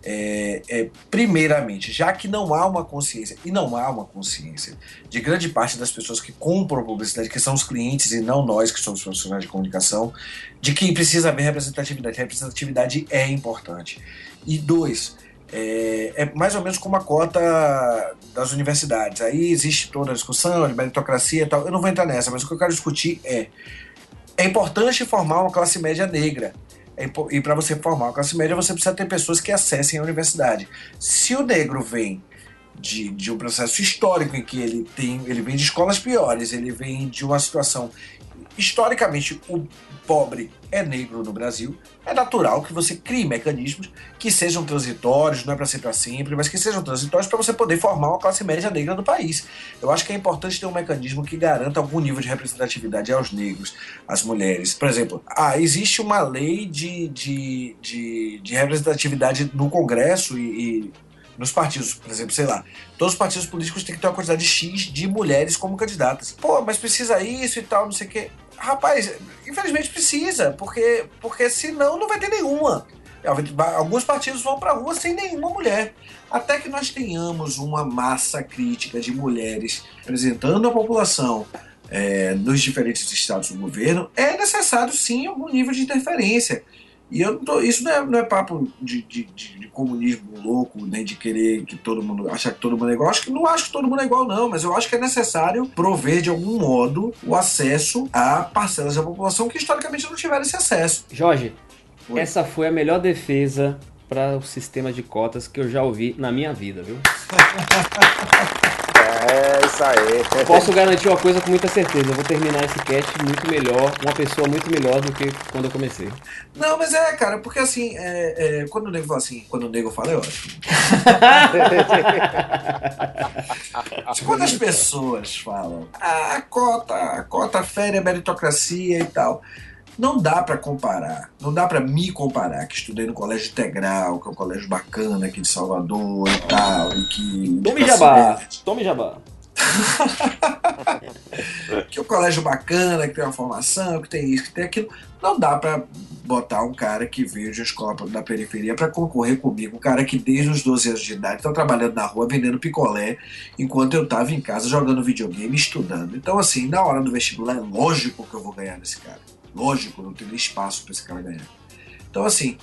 é, é, primeiramente, já que não há uma consciência, e não há uma consciência de grande parte das pessoas que compram publicidade, que são os clientes e não nós que somos profissionais de comunicação, de que precisa haver representatividade. Representatividade é importante. E dois, é, é, mais ou menos como a cota das universidades. Aí existe toda a discussão de meritocracia e tal. Eu não vou entrar nessa, mas o que eu quero discutir é é importante formar uma classe média negra. É e para você formar uma classe média, você precisa ter pessoas que acessem a universidade. Se o negro vem de, de um processo histórico em que ele tem, ele vem de escolas piores, ele vem de uma situação historicamente o pobre é negro no Brasil, é natural que você crie mecanismos que sejam transitórios, não é para ser para sempre, mas que sejam transitórios para você poder formar uma classe média negra no país. Eu acho que é importante ter um mecanismo que garanta algum nível de representatividade aos negros, às mulheres. Por exemplo, ah, existe uma lei de, de, de, de representatividade no Congresso e, e nos partidos, por exemplo, sei lá, todos os partidos políticos têm que ter uma quantidade X de mulheres como candidatas. Pô, mas precisa isso e tal, não sei o quê. Rapaz, infelizmente precisa, porque, porque senão não vai ter nenhuma. Alguns partidos vão para a rua sem nenhuma mulher. Até que nós tenhamos uma massa crítica de mulheres representando a população é, nos diferentes estados do governo, é necessário sim algum nível de interferência. E eu não tô, isso não é, não é papo de, de, de, de, comunismo louco, nem de querer que todo mundo achar que todo mundo é igual. Acho que não acho que todo mundo é igual, não, mas eu acho que é necessário prover de algum modo o acesso a parcelas da população que historicamente não tiveram esse acesso. Jorge, Oi. essa foi a melhor defesa para o sistema de cotas que eu já ouvi na minha vida, viu? É isso aí. Posso garantir uma coisa com muita certeza. Eu vou terminar esse cast muito melhor, uma pessoa muito melhor do que quando eu comecei. Não, mas é, cara, porque assim, é, é, quando o nego fala assim, quando o nego fala, é ótimo. quando as pessoas falam, ah, a cota, a cota fere a meritocracia e tal não dá para comparar, não dá para me comparar, que estudei no Colégio Integral, que é um colégio bacana aqui de Salvador e tal, e que... Tome jabá, tome jabá. que é um colégio bacana, que tem uma formação, que tem isso, que tem aquilo. Não dá para botar um cara que veio de escola da periferia para concorrer comigo, um cara que desde os 12 anos de idade está trabalhando na rua vendendo picolé, enquanto eu estava em casa jogando videogame, estudando. Então, assim, na hora do vestibular, é lógico que eu vou ganhar desse cara. Lógico, não tem espaço para esse cara ganhar. Então, assim,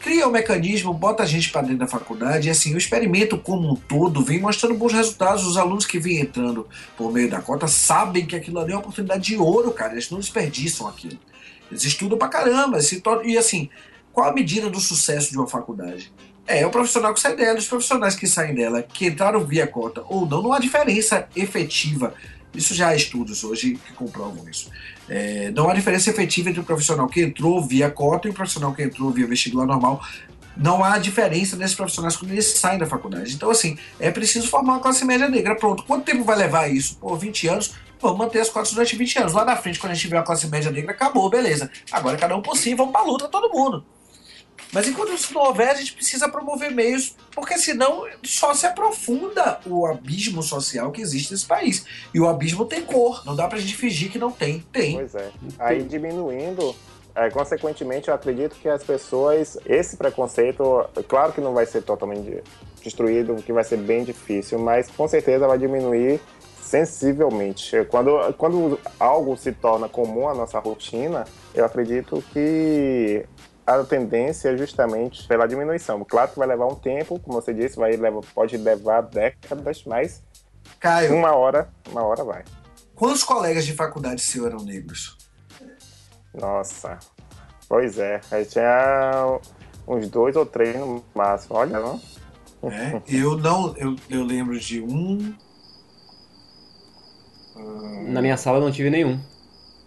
cria o um mecanismo, bota a gente para dentro da faculdade e assim, o experimento como um todo vem mostrando bons resultados. Os alunos que vêm entrando por meio da cota sabem que aquilo ali é uma oportunidade de ouro, cara. Eles não desperdiçam aquilo. Eles estudam pra caramba. E assim, qual a medida do sucesso de uma faculdade? É, é o profissional que sai dela, os profissionais que saem dela, que entraram via cota ou não, não há diferença efetiva. Isso já há estudos hoje que comprovam isso. É, não há diferença efetiva entre o profissional que entrou via cota e o profissional que entrou via vestibular normal não há diferença nesses profissionais quando eles saem da faculdade. Então, assim, é preciso formar uma classe média negra. Pronto. Quanto tempo vai levar isso? Por 20 anos? Vamos manter as cotas durante 20 anos. Lá na frente, quando a gente tiver uma classe média negra, acabou, beleza. Agora cada um por si, vamos pra luta todo mundo. Mas enquanto isso não houver, a gente precisa promover meios, porque senão só se aprofunda o abismo social que existe nesse país. E o abismo tem cor, não dá pra gente fingir que não tem. Tem. Pois é. Aí diminuindo, é, consequentemente, eu acredito que as pessoas, esse preconceito, claro que não vai ser totalmente destruído, que vai ser bem difícil, mas com certeza vai diminuir sensivelmente. Quando, quando algo se torna comum à nossa rotina, eu acredito que a tendência é justamente pela diminuição. Claro que vai levar um tempo, como você disse, vai levar, pode levar décadas, mas Caio, uma hora, uma hora vai. quantos colegas de faculdade seu eram negros? Nossa, pois é, aí tinha uns dois ou três no máximo, olha, não? né? Eu não, eu, eu lembro de um, Na minha sala eu não tive nenhum.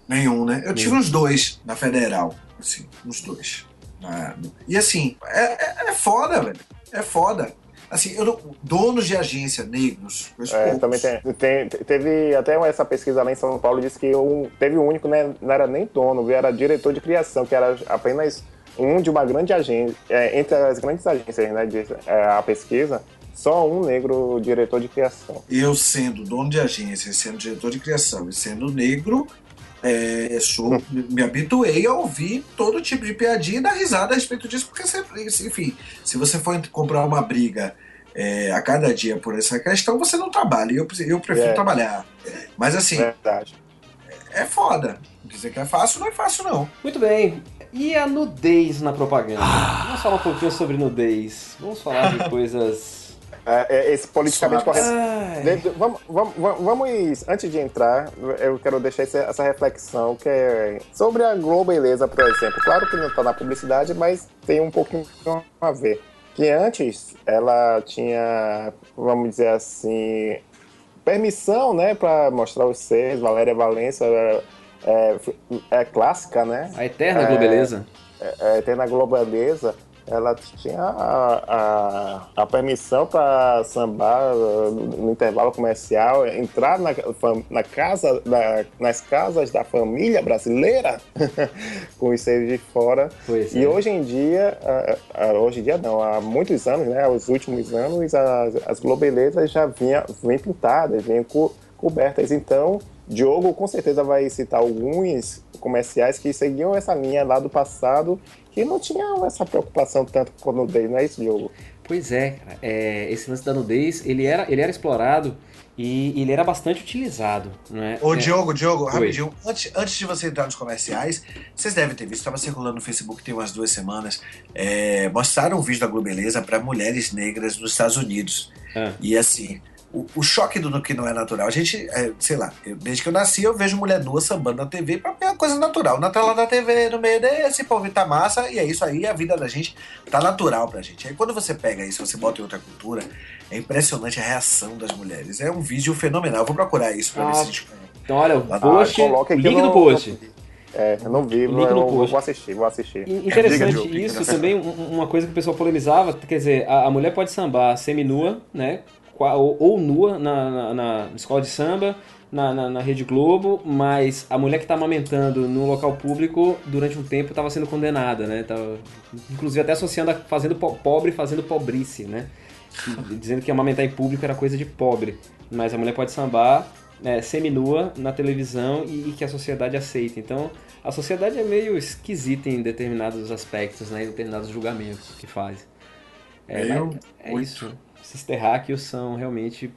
nenhum, né? Eu tive uns dois na federal, assim, uns dois. Na- e assim, é, é, é foda, velho. É foda. Assim, eu não, donos de agência negros, É, também tem, tem- teve até essa pesquisa lá em São Paulo, disse que um, teve um único, né, não era nem dono, era diretor de criação, que era apenas um de uma grande agência, é, entre as grandes agências, né, de, é, a pesquisa, só um negro diretor de criação. Eu sendo dono de agência, sendo diretor de criação e sendo negro, é, sou, me habituei a ouvir todo tipo de piadinha e dar risada a respeito disso, porque sempre, enfim, se você for comprar uma briga é, a cada dia por essa questão, você não trabalha. e Eu, eu prefiro É. trabalhar. Mas assim, Verdade. é foda. Dizer que é fácil, não é fácil, não. Muito bem. E a nudez na propaganda? Vamos falar um pouquinho sobre nudez. Vamos falar de coisas. É, é, esse politicamente Suave. correto. Vamos, vamos, vamos- vamos, antes de entrar, eu quero deixar essa, essa reflexão que é sobre a Globeleza, por exemplo. Claro que não está na publicidade, mas tem um pouquinho a ver. Que antes ela tinha, vamos dizer assim, permissão, né, para mostrar os seres. Valéria Valença é, é, é clássica, né? A eterna É. globeleza. é, tem na Globeleza, ela tinha a, a, a permissão para sambar uh, no, intervalo comercial, entrar na, na casa, na- nas casas da família brasileira com os seios de fora. Pois E é. hoje em dia, hoje em dia não, há muitos anos, né, os últimos anos, as, as globelezas já vinham, vêm pintadas, vêm co- cobertas. Então, Diogo com certeza vai citar alguns comerciais que seguiam essa linha lá do passado, que não tinham essa preocupação tanto com a nudez, não é isso, Diogo? Pois é, cara. É, esse lance da nudez, ele era, ele era explorado e ele era bastante utilizado, não é? Ô, É, Diogo, Diogo, rapidinho. Antes, antes de você entrar nos comerciais, vocês devem ter visto, estava circulando no Facebook tem umas duas semanas. é, mostraram um vídeo da Globeleza para mulheres negras nos Estados Unidos. Ah. E assim, o, o choque do no que não é natural. A gente, é, sei lá, eu- desde que eu nasci, eu vejo mulher nua sambando na TV, pra mim é uma coisa natural. Na tela da TV, no meio desse, povo tá massa, e é isso aí, a vida da gente tá natural pra gente. Aí quando você pega isso, você bota em outra cultura, é impressionante a reação das mulheres. É um vídeo fenomenal. Eu vou procurar isso pra Ah, ver se a gente. Então, olha, o Ah, post, aqui link no- do post. É, eu não vi, Link eu no vou, post. vou assistir, vou assistir. Diga, Interessante isso também, um- uma coisa que o pessoal polemizava, quer dizer, a, a mulher pode sambar seminua, né? Ou, ou nua na, na- na escola de samba, na, na, na Rede Globo, mas a mulher que está amamentando no local público durante um tempo estava sendo condenada, né? Tava, inclusive até associando a fazendo po- pobre fazendo pobrice, né? Dizendo que amamentar em público era coisa de pobre. Mas a mulher pode sambar né, seminua na televisão e, e que a sociedade aceita. Então, a sociedade é meio esquisita em determinados aspectos, né, em determinados julgamentos que faz. É, Eu, é isso. Esses terráqueos são realmente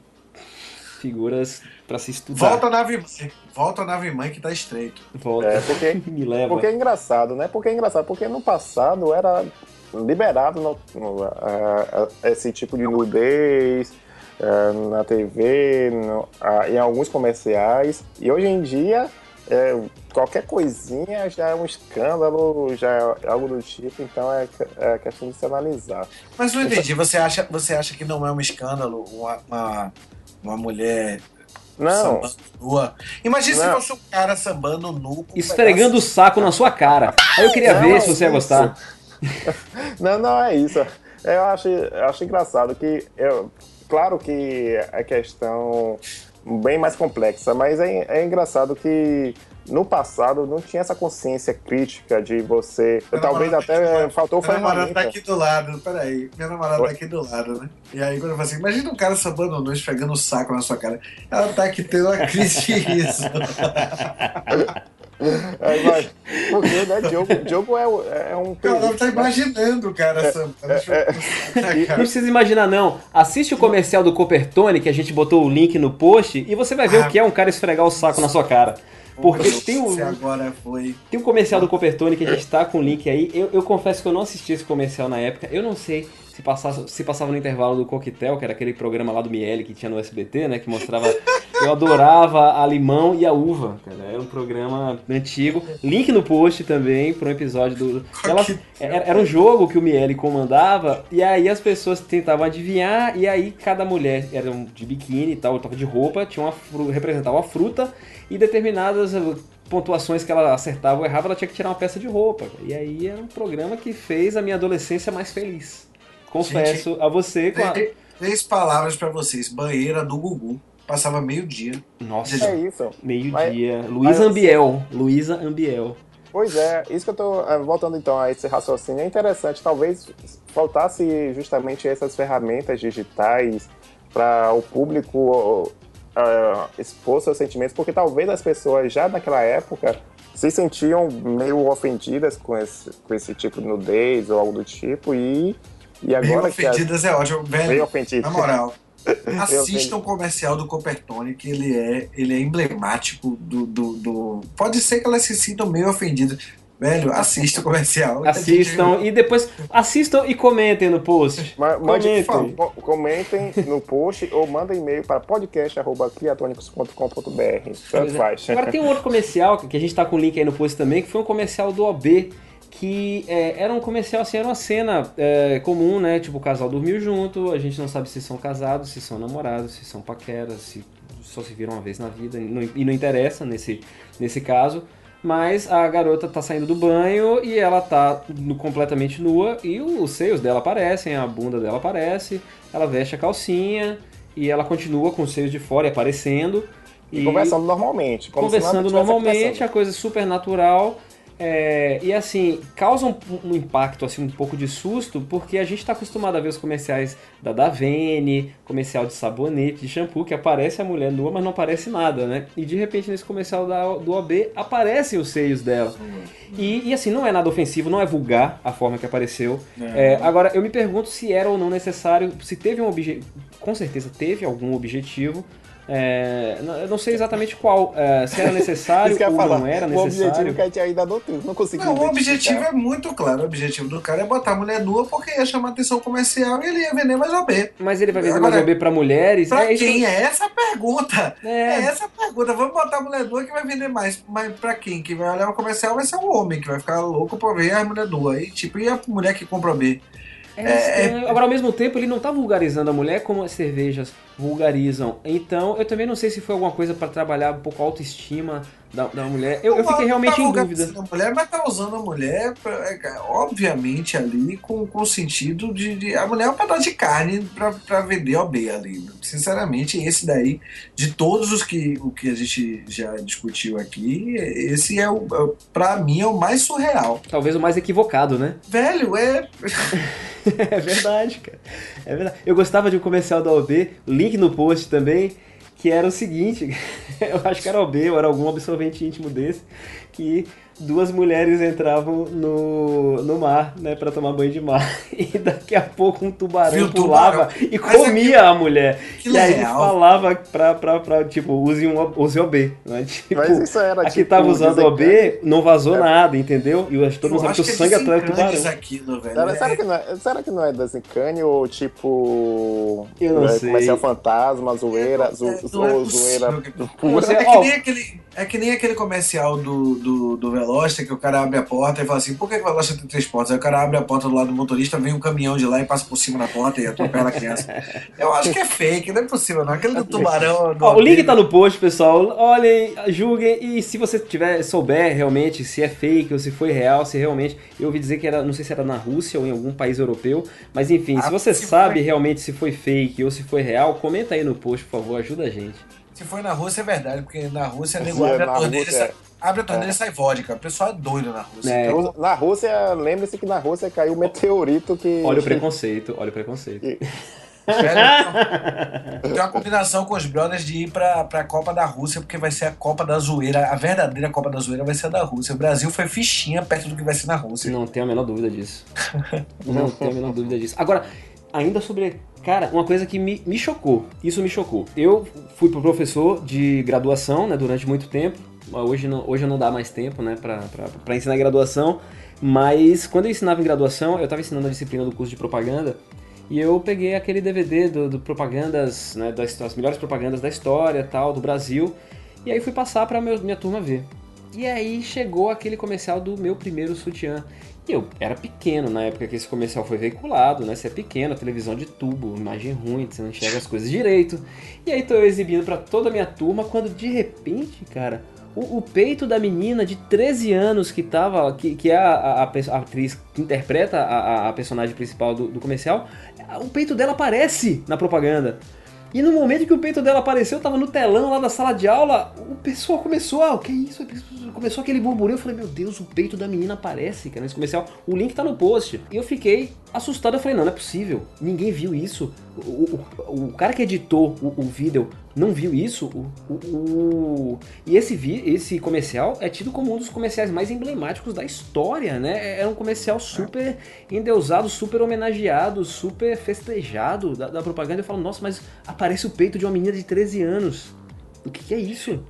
figuras para se estudar. Volta a nave mãe. Volta a nave mãe que tá estreito. Volta. É, porque Me leva. Porque é engraçado, né? Porque é engraçado, porque no passado era liberado no- no- a- a- esse tipo de nudez é, na TV, no- a- em alguns comerciais, e hoje em dia é, qualquer coisinha já é um escândalo, já é algo do tipo, então é, que- é questão de se analisar. Mas não entendi. Você acha, você acha que não é um escândalo uma, uma, uma mulher Não, nua? Imagina se Não. fosse um cara sambando nu. com Esfregando o saco na sua cara. Aí eu queria Não, ver se você ia gostar. Não, não é isso. Eu acho, eu acho engraçado que. Eu, claro que é questão bem mais complexa, mas é, é engraçado que no passado não tinha essa consciência crítica de você. Minha talvez namorada até tá faltou Minha namorada ferramenta. tá aqui do lado, peraí. Minha namorada Oi? tá aqui do lado, né? E aí quando eu falo assim, imagina um cara se abandonou esfregando o saco na sua cara. Ela tá aqui tendo uma crise de riso. É, mas, porque, né, Diogo, Diogo é, o- é um Ela perito, tá imaginando cara o saco na Não cara. precisa imaginar, não. Assiste o comercial do Copertone, que a gente botou o link no post, e você vai ver Ah. o que é um cara esfregar o saco na sua cara. Porque tem Você um, agora foi. tem um comercial do Copertone que a gente tá com o link aí. Eu, eu confesso que eu não assisti esse comercial na época. Eu não sei se passava, se passava no intervalo do Coquetel, que era aquele programa lá do Miele que tinha no SBT, né? Que mostrava. Eu adorava a limão e a uva, cara. Era um programa antigo. Link no post também para um episódio do. Ela, era, um jogo que o Miele comandava, e aí as pessoas tentavam adivinhar, e aí cada mulher era um de biquíni e tal, tava de roupa, tinha uma representava uma fruta, e determinadas eh, pontuações que ela acertava ou errava, ela tinha que tirar uma peça de roupa. E aí era um programa que fez a minha adolescência mais feliz. Confesso a você com a... Três- palavras pra vocês. Banheira do Gugu. Passava meio-dia. Nossa, É isso. meio-dia. assim- Ambiel. Luísa Ambiel. Pois é, isso que eu tô. eh, Voltando então a esse raciocínio, é interessante. Talvez faltasse justamente essas ferramentas digitais para o público ah, expor seus sentimentos, porque talvez as pessoas já naquela época se sentiam meio ofendidas com esse, com esse tipo de nudez ou algo do tipo, e, e Meio agora que. as- ofendidas é ótimo. Velho, Meio ofendidas. Na moral, assista ofendido. o comercial do Copertone, que ele é, ele é emblemático do, do, do- Pode ser que elas se sintam meio ofendidas. Velho, assista o comercial. Assistam e depois assistam e comentem no post. Ma- Comentem. comentem no post ou mandem e-mail para podcast.criatônicos.com.br. Tanto faz. Agora tem um outro comercial que a gente tá com o link aí no post também, que foi um comercial do OB, que é, era um comercial assim, era uma cena é, comum, né? Tipo, o casal dormiu junto, a gente não sabe se são casados, se são namorados, se são paqueras, se só se viram uma vez na vida, e não, e não interessa nesse, nesse caso. Mas a garota tá saindo do banho e ela tá no- completamente nua e os seios dela aparecem, a bunda dela aparece, ela veste a calcinha e ela continua com os seios de fora e aparecendo. E conversando normalmente. conversando normalmente, a coisa super natural. É, e assim, causa um, um impacto, assim, um pouco de susto, porque a gente está acostumado a ver os comerciais da Davene, comercial de sabonete, de shampoo, que aparece a mulher nua, mas não aparece nada, né? E de repente nesse comercial da, do OB aparecem os seios dela. E, e, assim, não é nada ofensivo, não é vulgar a forma que apareceu. É, agora, eu me pergunto se era ou não necessário, se teve um objetivo. Com certeza teve algum objetivo. É, eu não sei exatamente qual. é, se era necessário que ou falar. não era O objetivo necessário. que a gente ainda não teve, não consegui Não, o objetivo é muito claro. O objetivo do cara é botar a mulher nua porque ia chamar atenção comercial e ele ia vender mais OB. Mas ele vai vender Agora, mais OB pra mulheres? Pra é quem? que- É essa a pergunta. É. É. essa a pergunta. Vamos botar a mulher nua que vai vender mais. Mas pra quem? Quem vai olhar o comercial vai ser um homem que vai ficar louco pra ver a mulher nua. E tipo, e a mulher que compra OB? É estranho. Agora, ao mesmo tempo, ele não tá vulgarizando a mulher como as cervejas vulgarizam. Então, eu também não sei se foi alguma coisa pra trabalhar um pouco a autoestima da, da mulher. Eu, eu fiquei realmente tá em dúvida. A mulher, mas tá usando a mulher, pra- é, cara, obviamente, ali com, com o sentido de, de- A mulher é um pedaço de carne pra, pra vender OB ali. Sinceramente, esse daí, de todos os que, o que a gente já discutiu aqui, esse é o. é, Pra mim, é o mais surreal. Talvez o mais equivocado, né? Velho, é. É verdade, cara. É verdade. Eu gostava de um comercial da OB, link no post também, que era o seguinte, eu acho que era OB ou era algum absorvente íntimo desse, que duas mulheres entravam no, no mar, né, pra tomar banho de mar, e daqui a pouco um tubarão Viu pulava tubarão? e Mas comia a mulher. Que e aí ele legal. falava pra, pra, pra tipo, use, um, use OB, né? Tipo, Mas isso era a que tipo, tava usando desencante. OB não vazou É. nada, entendeu? E todo mundo eu sabe que o é sangue atrai o tubarão. aquilo, velho. Será, É- será que não é, será que não é desencane ou tipo. Eu não é, sei. Comercial fantasma, zoeira, É, zo, é zo- zoeira pura. Você- É que nem aquele. É que nem aquele comercial do, do, do Veloster que o cara abre a porta e fala assim: por que, que o Veloster tem três portas? Aí o cara abre a porta do lado do motorista, vem um caminhão de lá e passa por cima da porta e atropela a criança. Eu acho que é fake, não é possível, não. Aquele do tubarão. Do Ó, o link tá no post, pessoal. Olhem, julguem e se você tiver souber realmente se é fake ou se foi real, se realmente. Eu ouvi dizer que era, não sei se era na Rússia ou em algum país europeu, mas enfim, Ah, se você se sabe foi- realmente se foi fake ou se foi real, comenta aí no post, por favor, ajuda a gente. Se foi na Rússia é verdade, porque na Rússia nego é abre a torneira e Rússia, sai, abre a torneira e sai vodka. O pessoal é doido na Rússia. É. Então, Na Rússia, lembre-se que na Rússia caiu um meteorito que. Olha o preconceito, olha o preconceito. velho, tem uma combinação com os brothers de ir pra, pra Copa da Rússia, porque vai ser a Copa da Zoeira. A verdadeira Copa da Zoeira vai ser a da Rússia. O Brasil foi fichinha perto do que vai ser na Rússia. Não tenho a menor dúvida disso. Não tenho a menor dúvida disso. Agora, ainda sobre. Cara, uma coisa que me, me chocou. Isso me chocou. Eu fui pro professor de graduação, né, durante muito tempo. Hoje não, hoje não dá mais tempo, né, pra, pra, pra ensinar graduação. Mas quando eu ensinava em graduação, eu tava ensinando a disciplina do curso de propaganda. E eu peguei aquele DVD do, do propagandas, né, das, das melhores propagandas da história, tal, do Brasil. E aí fui passar pra meu- minha turma ver. E aí chegou aquele comercial do meu primeiro sutiã. Eu era pequeno na época que esse comercial foi veiculado, né? Você é pequeno, televisão de tubo, imagem ruim, você não enxerga as coisas direito. E aí tô eu exibindo pra toda a minha turma, quando de repente, cara, o, o peito da menina de 13 anos que tava, que, que é a, a- a atriz que interpreta a, a- a personagem principal do, do comercial, o peito dela aparece na propaganda. E no momento que o peito dela apareceu, tava no telão lá da sala de aula, o pessoal começou, ah, o que é isso? Começou aquele burburinho, eu falei, meu Deus, o peito da menina aparece, cara, nesse comercial. O link tá no post. E eu fiquei assustado, eu falei, não, não é possível, ninguém viu isso. O, o, o cara que editou o, o vídeo não viu isso. O, E esse, vi, esse comercial é tido como um dos comerciais mais emblemáticos da história, né? É um comercial super endeusado, super homenageado, super festejado da, da propaganda. Eu falo, nossa, mas aparece o peito de uma menina de 13 anos. O que, que é isso?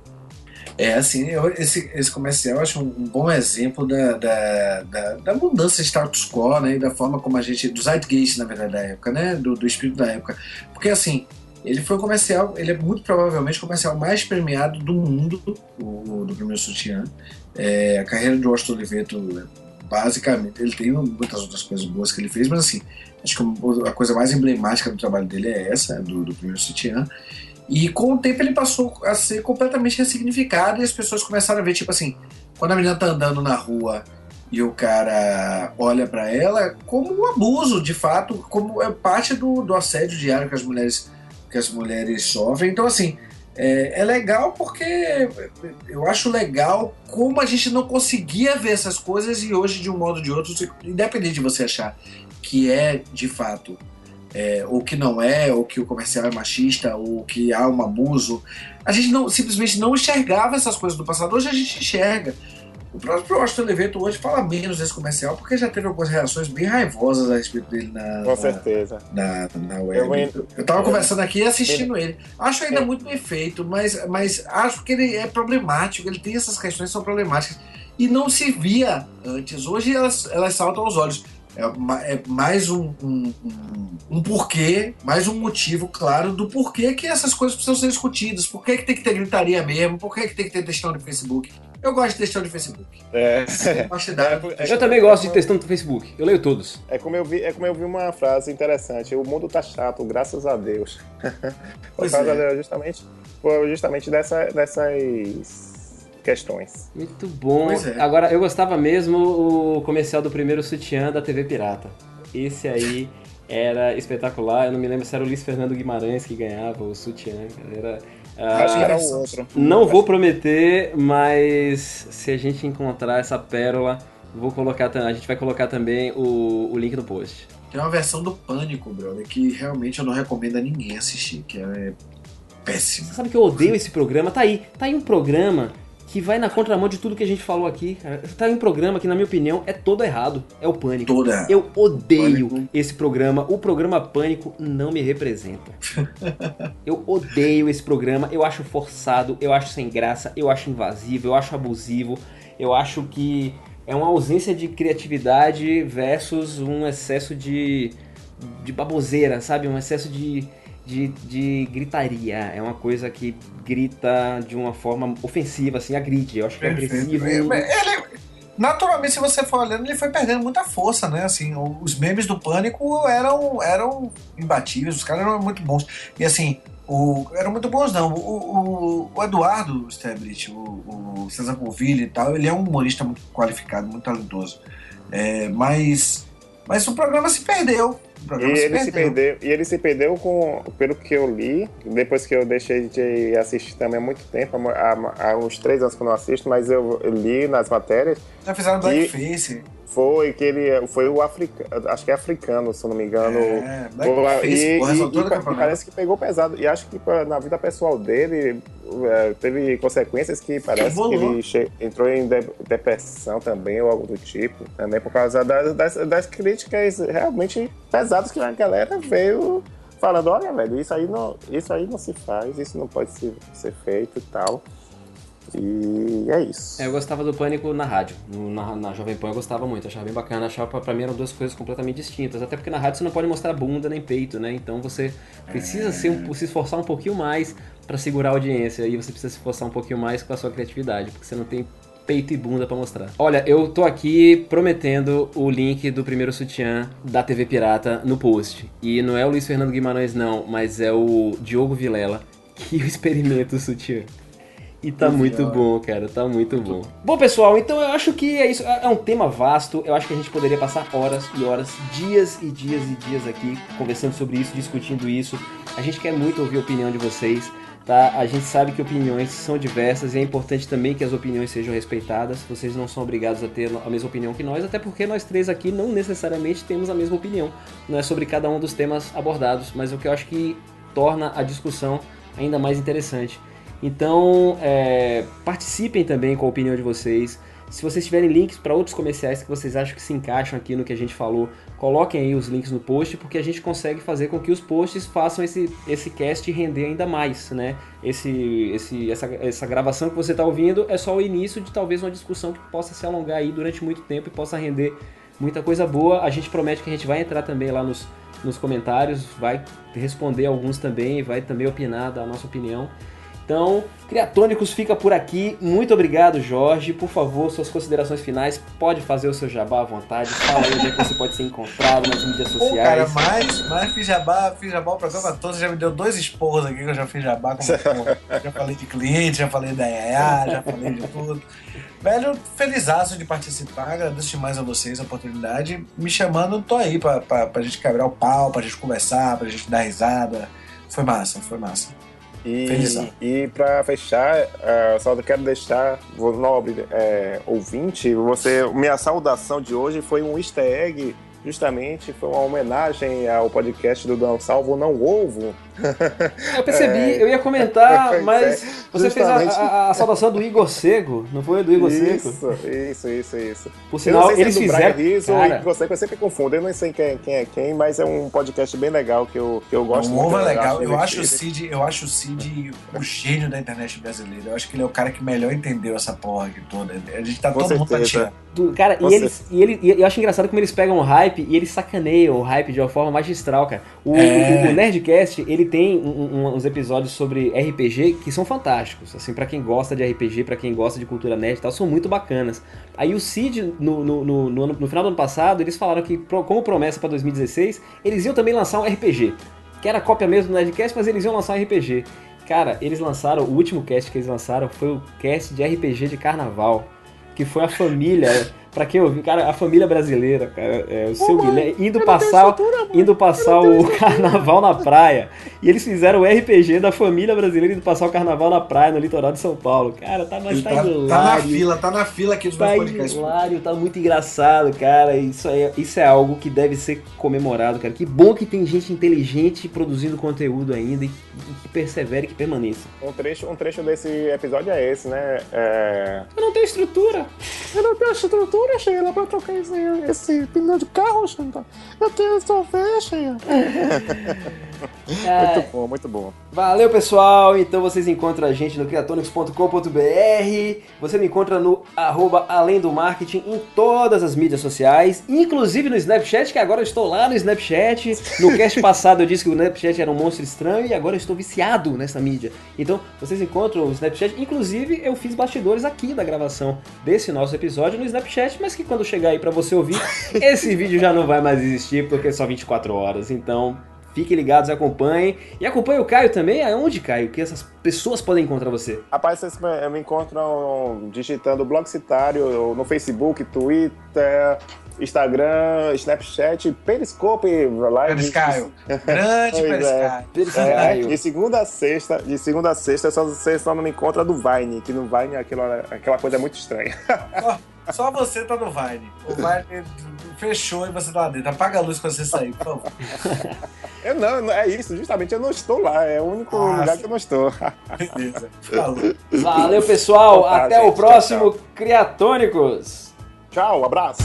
É, assim, eu- esse, esse comercial eu acho um, um bom exemplo da, da, da, da mudança de status quo, né? E da forma como a gente. do zeitgeist, na verdade, da época, né? Do, do espírito da época. Porque, assim, ele foi o comercial, ele é muito provavelmente o comercial mais premiado do mundo, o, do primeiro sutiã. É, a carreira do Washington Oliveto, basicamente, ele tem muitas outras coisas boas que ele fez, mas, assim, acho que a coisa mais emblemática do trabalho dele é essa, do, do primeiro sutiã. E com o tempo ele passou a ser completamente ressignificado e as pessoas começaram a ver, tipo assim, quando a menina tá andando na rua e o cara olha pra ela como um abuso, de fato, como é parte do, do assédio diário que as mulheres que as mulheres sofrem. Então, assim, é, é legal porque eu acho legal como a gente não conseguia ver essas coisas e hoje, de um modo ou de outro, independente de você achar que é de fato é, ou que não é, ou que o comercial é machista, ou que há um abuso. A gente não, simplesmente não enxergava essas coisas do passado. Hoje a gente enxerga. O próprio Washington Oliveto hoje fala menos desse comercial, porque já teve algumas reações bem raivosas a respeito dele na, Com certeza. na, na Eu web. Eu, indo- tava eu- conversando aqui e assistindo ele. Acho ainda É. muito bem feito, mas, mas acho que ele é problemático, ele tem essas questões que são problemáticas. E não se via antes. Hoje elas, elas saltam aos olhos. É, é mais um, um, um, um porquê, mais um motivo claro do porquê que essas coisas precisam ser discutidas. Por que, que tem que ter gritaria mesmo? Por que, que tem que ter textão de Facebook? Eu gosto de textão de Facebook. É. Eu gosto de dar- É, Eu também gosto de textão no Facebook, eu leio todos. É como eu vi, é como eu vi uma frase interessante. O mundo tá chato, graças a Deus. Por causa é. justamente, justamente dessa, dessas questões. Muito bom. É. Agora, eu gostava mesmo o comercial do primeiro sutiã da TV Pirata. Esse aí era espetacular. Eu não me lembro se era o Luiz Fernando Guimarães que ganhava o sutiã. cara. Era, ah, Acho que era o outro. Não vou prometer, mas se a gente encontrar essa pérola, vou colocar, a gente vai colocar também o, o link no post. Tem uma versão do Pânico, brother, que realmente eu não recomendo a ninguém assistir, que é péssimo. Você sabe que eu odeio esse programa? Tá aí, tá aí um programa que vai na contramão de tudo que a gente falou aqui, cara. Tá aí um programa que, na minha opinião, é todo errado. É o Pânico. Toda. Eu odeio Pânico. esse programa. O programa Pânico não me representa. eu odeio esse programa. Eu acho forçado, eu acho sem graça, eu acho invasivo, eu acho abusivo. Eu acho que é uma ausência de criatividade versus um excesso de, de baboseira, sabe? Um excesso de. De, de gritaria. É uma coisa que grita de uma forma ofensiva, assim, agride. Eu acho que é agressivo. Ele, naturalmente, se você for olhando, ele foi perdendo muita força, né? Assim, os memes do Pânico eram, eram imbatíveis, os caras eram muito bons. E assim, o, eram muito bons, não. O, o, o Eduardo Stebrit, o, o César Polvilli e tal, ele é um humorista muito qualificado, muito talentoso. É, mas, mas o programa se perdeu. E ele se perdeu. E ele se perdeu com, pelo que eu li, depois que eu deixei de assistir também há muito tempo, há, há uns três anos que eu não assisto, mas eu, eu li nas matérias. Já fizeram blackface. Foi que ele foi o africano, acho que é africano, se eu não me engano. É, blackface, e, porra, e, e, e parece que pegou pesado. E acho que na vida pessoal dele é, teve consequências que parece que, que ele entrou em de depressão também, ou algo do tipo. Também por causa das, das, das críticas realmente pesadas que a galera veio falando, olha, velho, isso aí não, isso aí não se faz, isso não pode ser, ser feito e tal. E é isso. Eu gostava do Pânico na rádio. Na, na Jovem Pan eu gostava muito, achava bem bacana. Achava pra mim eram duas coisas completamente distintas. Até porque na rádio você não pode mostrar bunda nem peito, né? Então você precisa é. ser um, se esforçar um pouquinho mais para segurar a audiência. E você precisa se esforçar um pouquinho mais com a sua criatividade, porque você não tem peito e bunda para mostrar. Olha, eu tô aqui prometendo o link do primeiro sutiã da TV Pirata no post. E não é o Luiz Fernando Guimarães não, mas é o Diogo Vilela que experimenta o sutiã. E tá muito bom, cara, tá muito bom. Bom, pessoal, então eu acho que é isso. É um tema vasto. Eu acho que a gente poderia passar horas e horas, dias e dias e dias aqui conversando sobre isso, discutindo isso. A gente quer muito ouvir a opinião de vocês. Tá? A gente sabe que opiniões são diversas e é importante também que as opiniões sejam respeitadas. Vocês não são obrigados a ter a mesma opinião que nós, até porque nós três aqui não necessariamente temos a mesma opinião. Não é sobre cada um dos temas abordados, mas o que eu acho que torna a discussão ainda mais interessante. Então, é, participem também com a opinião de vocês. Se vocês tiverem links para outros comerciais que vocês acham que se encaixam aqui no que a gente falou, coloquem aí os links no post, porque a gente consegue fazer com que os posts façam esse, esse cast render ainda mais, né? Esse, esse, essa, essa gravação que você está ouvindo é só o início de talvez uma discussão que possa se alongar aí durante muito tempo e possa render muita coisa boa. A gente promete que a gente vai entrar também lá nos, nos comentários, vai responder alguns também, vai também opinar da nossa opinião. Então, Criatônicos fica por aqui. Muito obrigado, Jorge. Por favor, suas considerações finais. Pode fazer o seu jabá à vontade. Fala aí onde é que você pode ser encontrado nas mídias sociais. Pô, cara, mais, mais fiz jabá, fiz jabá o programa todo. Você já me deu dois esporros aqui que eu já fiz jabá. Como, já falei de cliente, já falei da EA, já falei de tudo. Velho, felizaço de participar. Agradeço demais a vocês a oportunidade. Me chamando, tô aí pra, pra, pra gente quebrar o pau, pra gente conversar, pra gente dar risada. Foi massa, foi massa. E, e para fechar, uh, só quero deixar, nobre é, ouvinte, você, minha saudação de hoje foi um easter egg justamente foi uma homenagem ao podcast do Não Salvo Não Ovo. Eu percebi, é, eu ia comentar, mas é, você fez a, a, a, saudação do Igor Sego, não foi do Igor isso, Sego? Isso, isso, isso. Por sinal, é eles fizeram... Rizzo, cara... Igor Sego eu sempre confundo, eu não sei quem, quem, é quem, mas é um podcast bem legal que eu, que eu gosto o muito. O Ovo é legal, eu acho, eu acho, o Cid, eu acho o Cid o gênio da internet brasileira, eu acho que ele é o cara que melhor entendeu essa porra aqui toda, a gente tá Com todo certeza. mundo do, cara, e eles, e, ele, e eu acho engraçado como eles pegam o hype e eles sacaneiam o hype de uma forma magistral, cara. O, é. o, o Nerdcast, ele tem um, um, uns episódios sobre RPG que são fantásticos. Assim, para quem gosta de RPG, para quem gosta de cultura nerd e tal, são muito bacanas. Aí o Cid, no, no, no, no, no final do ano passado, eles falaram que, como promessa para 2016, eles iam também lançar um RPG. Que era cópia mesmo do Nerdcast, mas eles iam lançar um RPG. Cara, eles lançaram, o último cast que eles lançaram foi o cast de RPG de carnaval que foi a família. Pra quem ouviu, cara, a família brasileira, cara, é, o seu Guilherme, indo passar, indo passar o carnaval na praia. E eles fizeram o RPG da família brasileira indo passar o carnaval na praia, no litoral de São Paulo. Cara, tá, mas tá, tá hilário. Tá na fila, tá na fila aqui dos tá meus podcasts. hilário, tá muito engraçado, cara. Isso é, isso é algo que deve ser comemorado, cara. Que bom que tem gente inteligente produzindo conteúdo ainda e, e que persevere, que permaneça. Um trecho, um trecho desse episódio é esse, né? É... Eu não tenho estrutura. Eu não tenho estrutura. Bora, Sheila, pra trocar esse, esse pneu de carro, Sheila. Eu tenho resolver, Sheila. É, Muito bom, muito bom. Valeu, pessoal! Então vocês encontram a gente no criatonics.com.br. Você me encontra no arroba além do marketing em todas as mídias sociais, inclusive no Snapchat, que agora eu estou lá no Snapchat. No cast passado eu disse que o Snapchat era um monstro estranho e agora eu estou viciado nessa mídia. Então vocês encontram o Snapchat. Inclusive eu fiz bastidores aqui da gravação desse nosso episódio no Snapchat, mas que quando chegar aí pra você ouvir, esse vídeo já não vai mais existir porque é só 24 horas. Então Fiquem ligados, acompanhem. E acompanhe o Caio também. Aonde, Caio? Que essas pessoas podem encontrar você? Rapaz, vocês me encontram digitando Blog Citário no Facebook, Twitter, Instagram, Snapchat, Periscope, Live. Periscaio. Grande é. Periscaio. É, Caio. de segunda a sexta, de segunda a sexta, só, você só não me encontra do Vine, que no Vine aquela, aquela coisa é muito estranha. Só, só você tá no Vine. O Vine fechou e você tá lá dentro. Apaga a luz quando você sair, por favor. Eu não, é isso, justamente eu não estou lá, é o único Nossa. lugar que eu não estou. Beleza. Falou. Valeu, pessoal. Tá, Até o gente. próximo Tchau, Criatônicos. Tchau, abraço.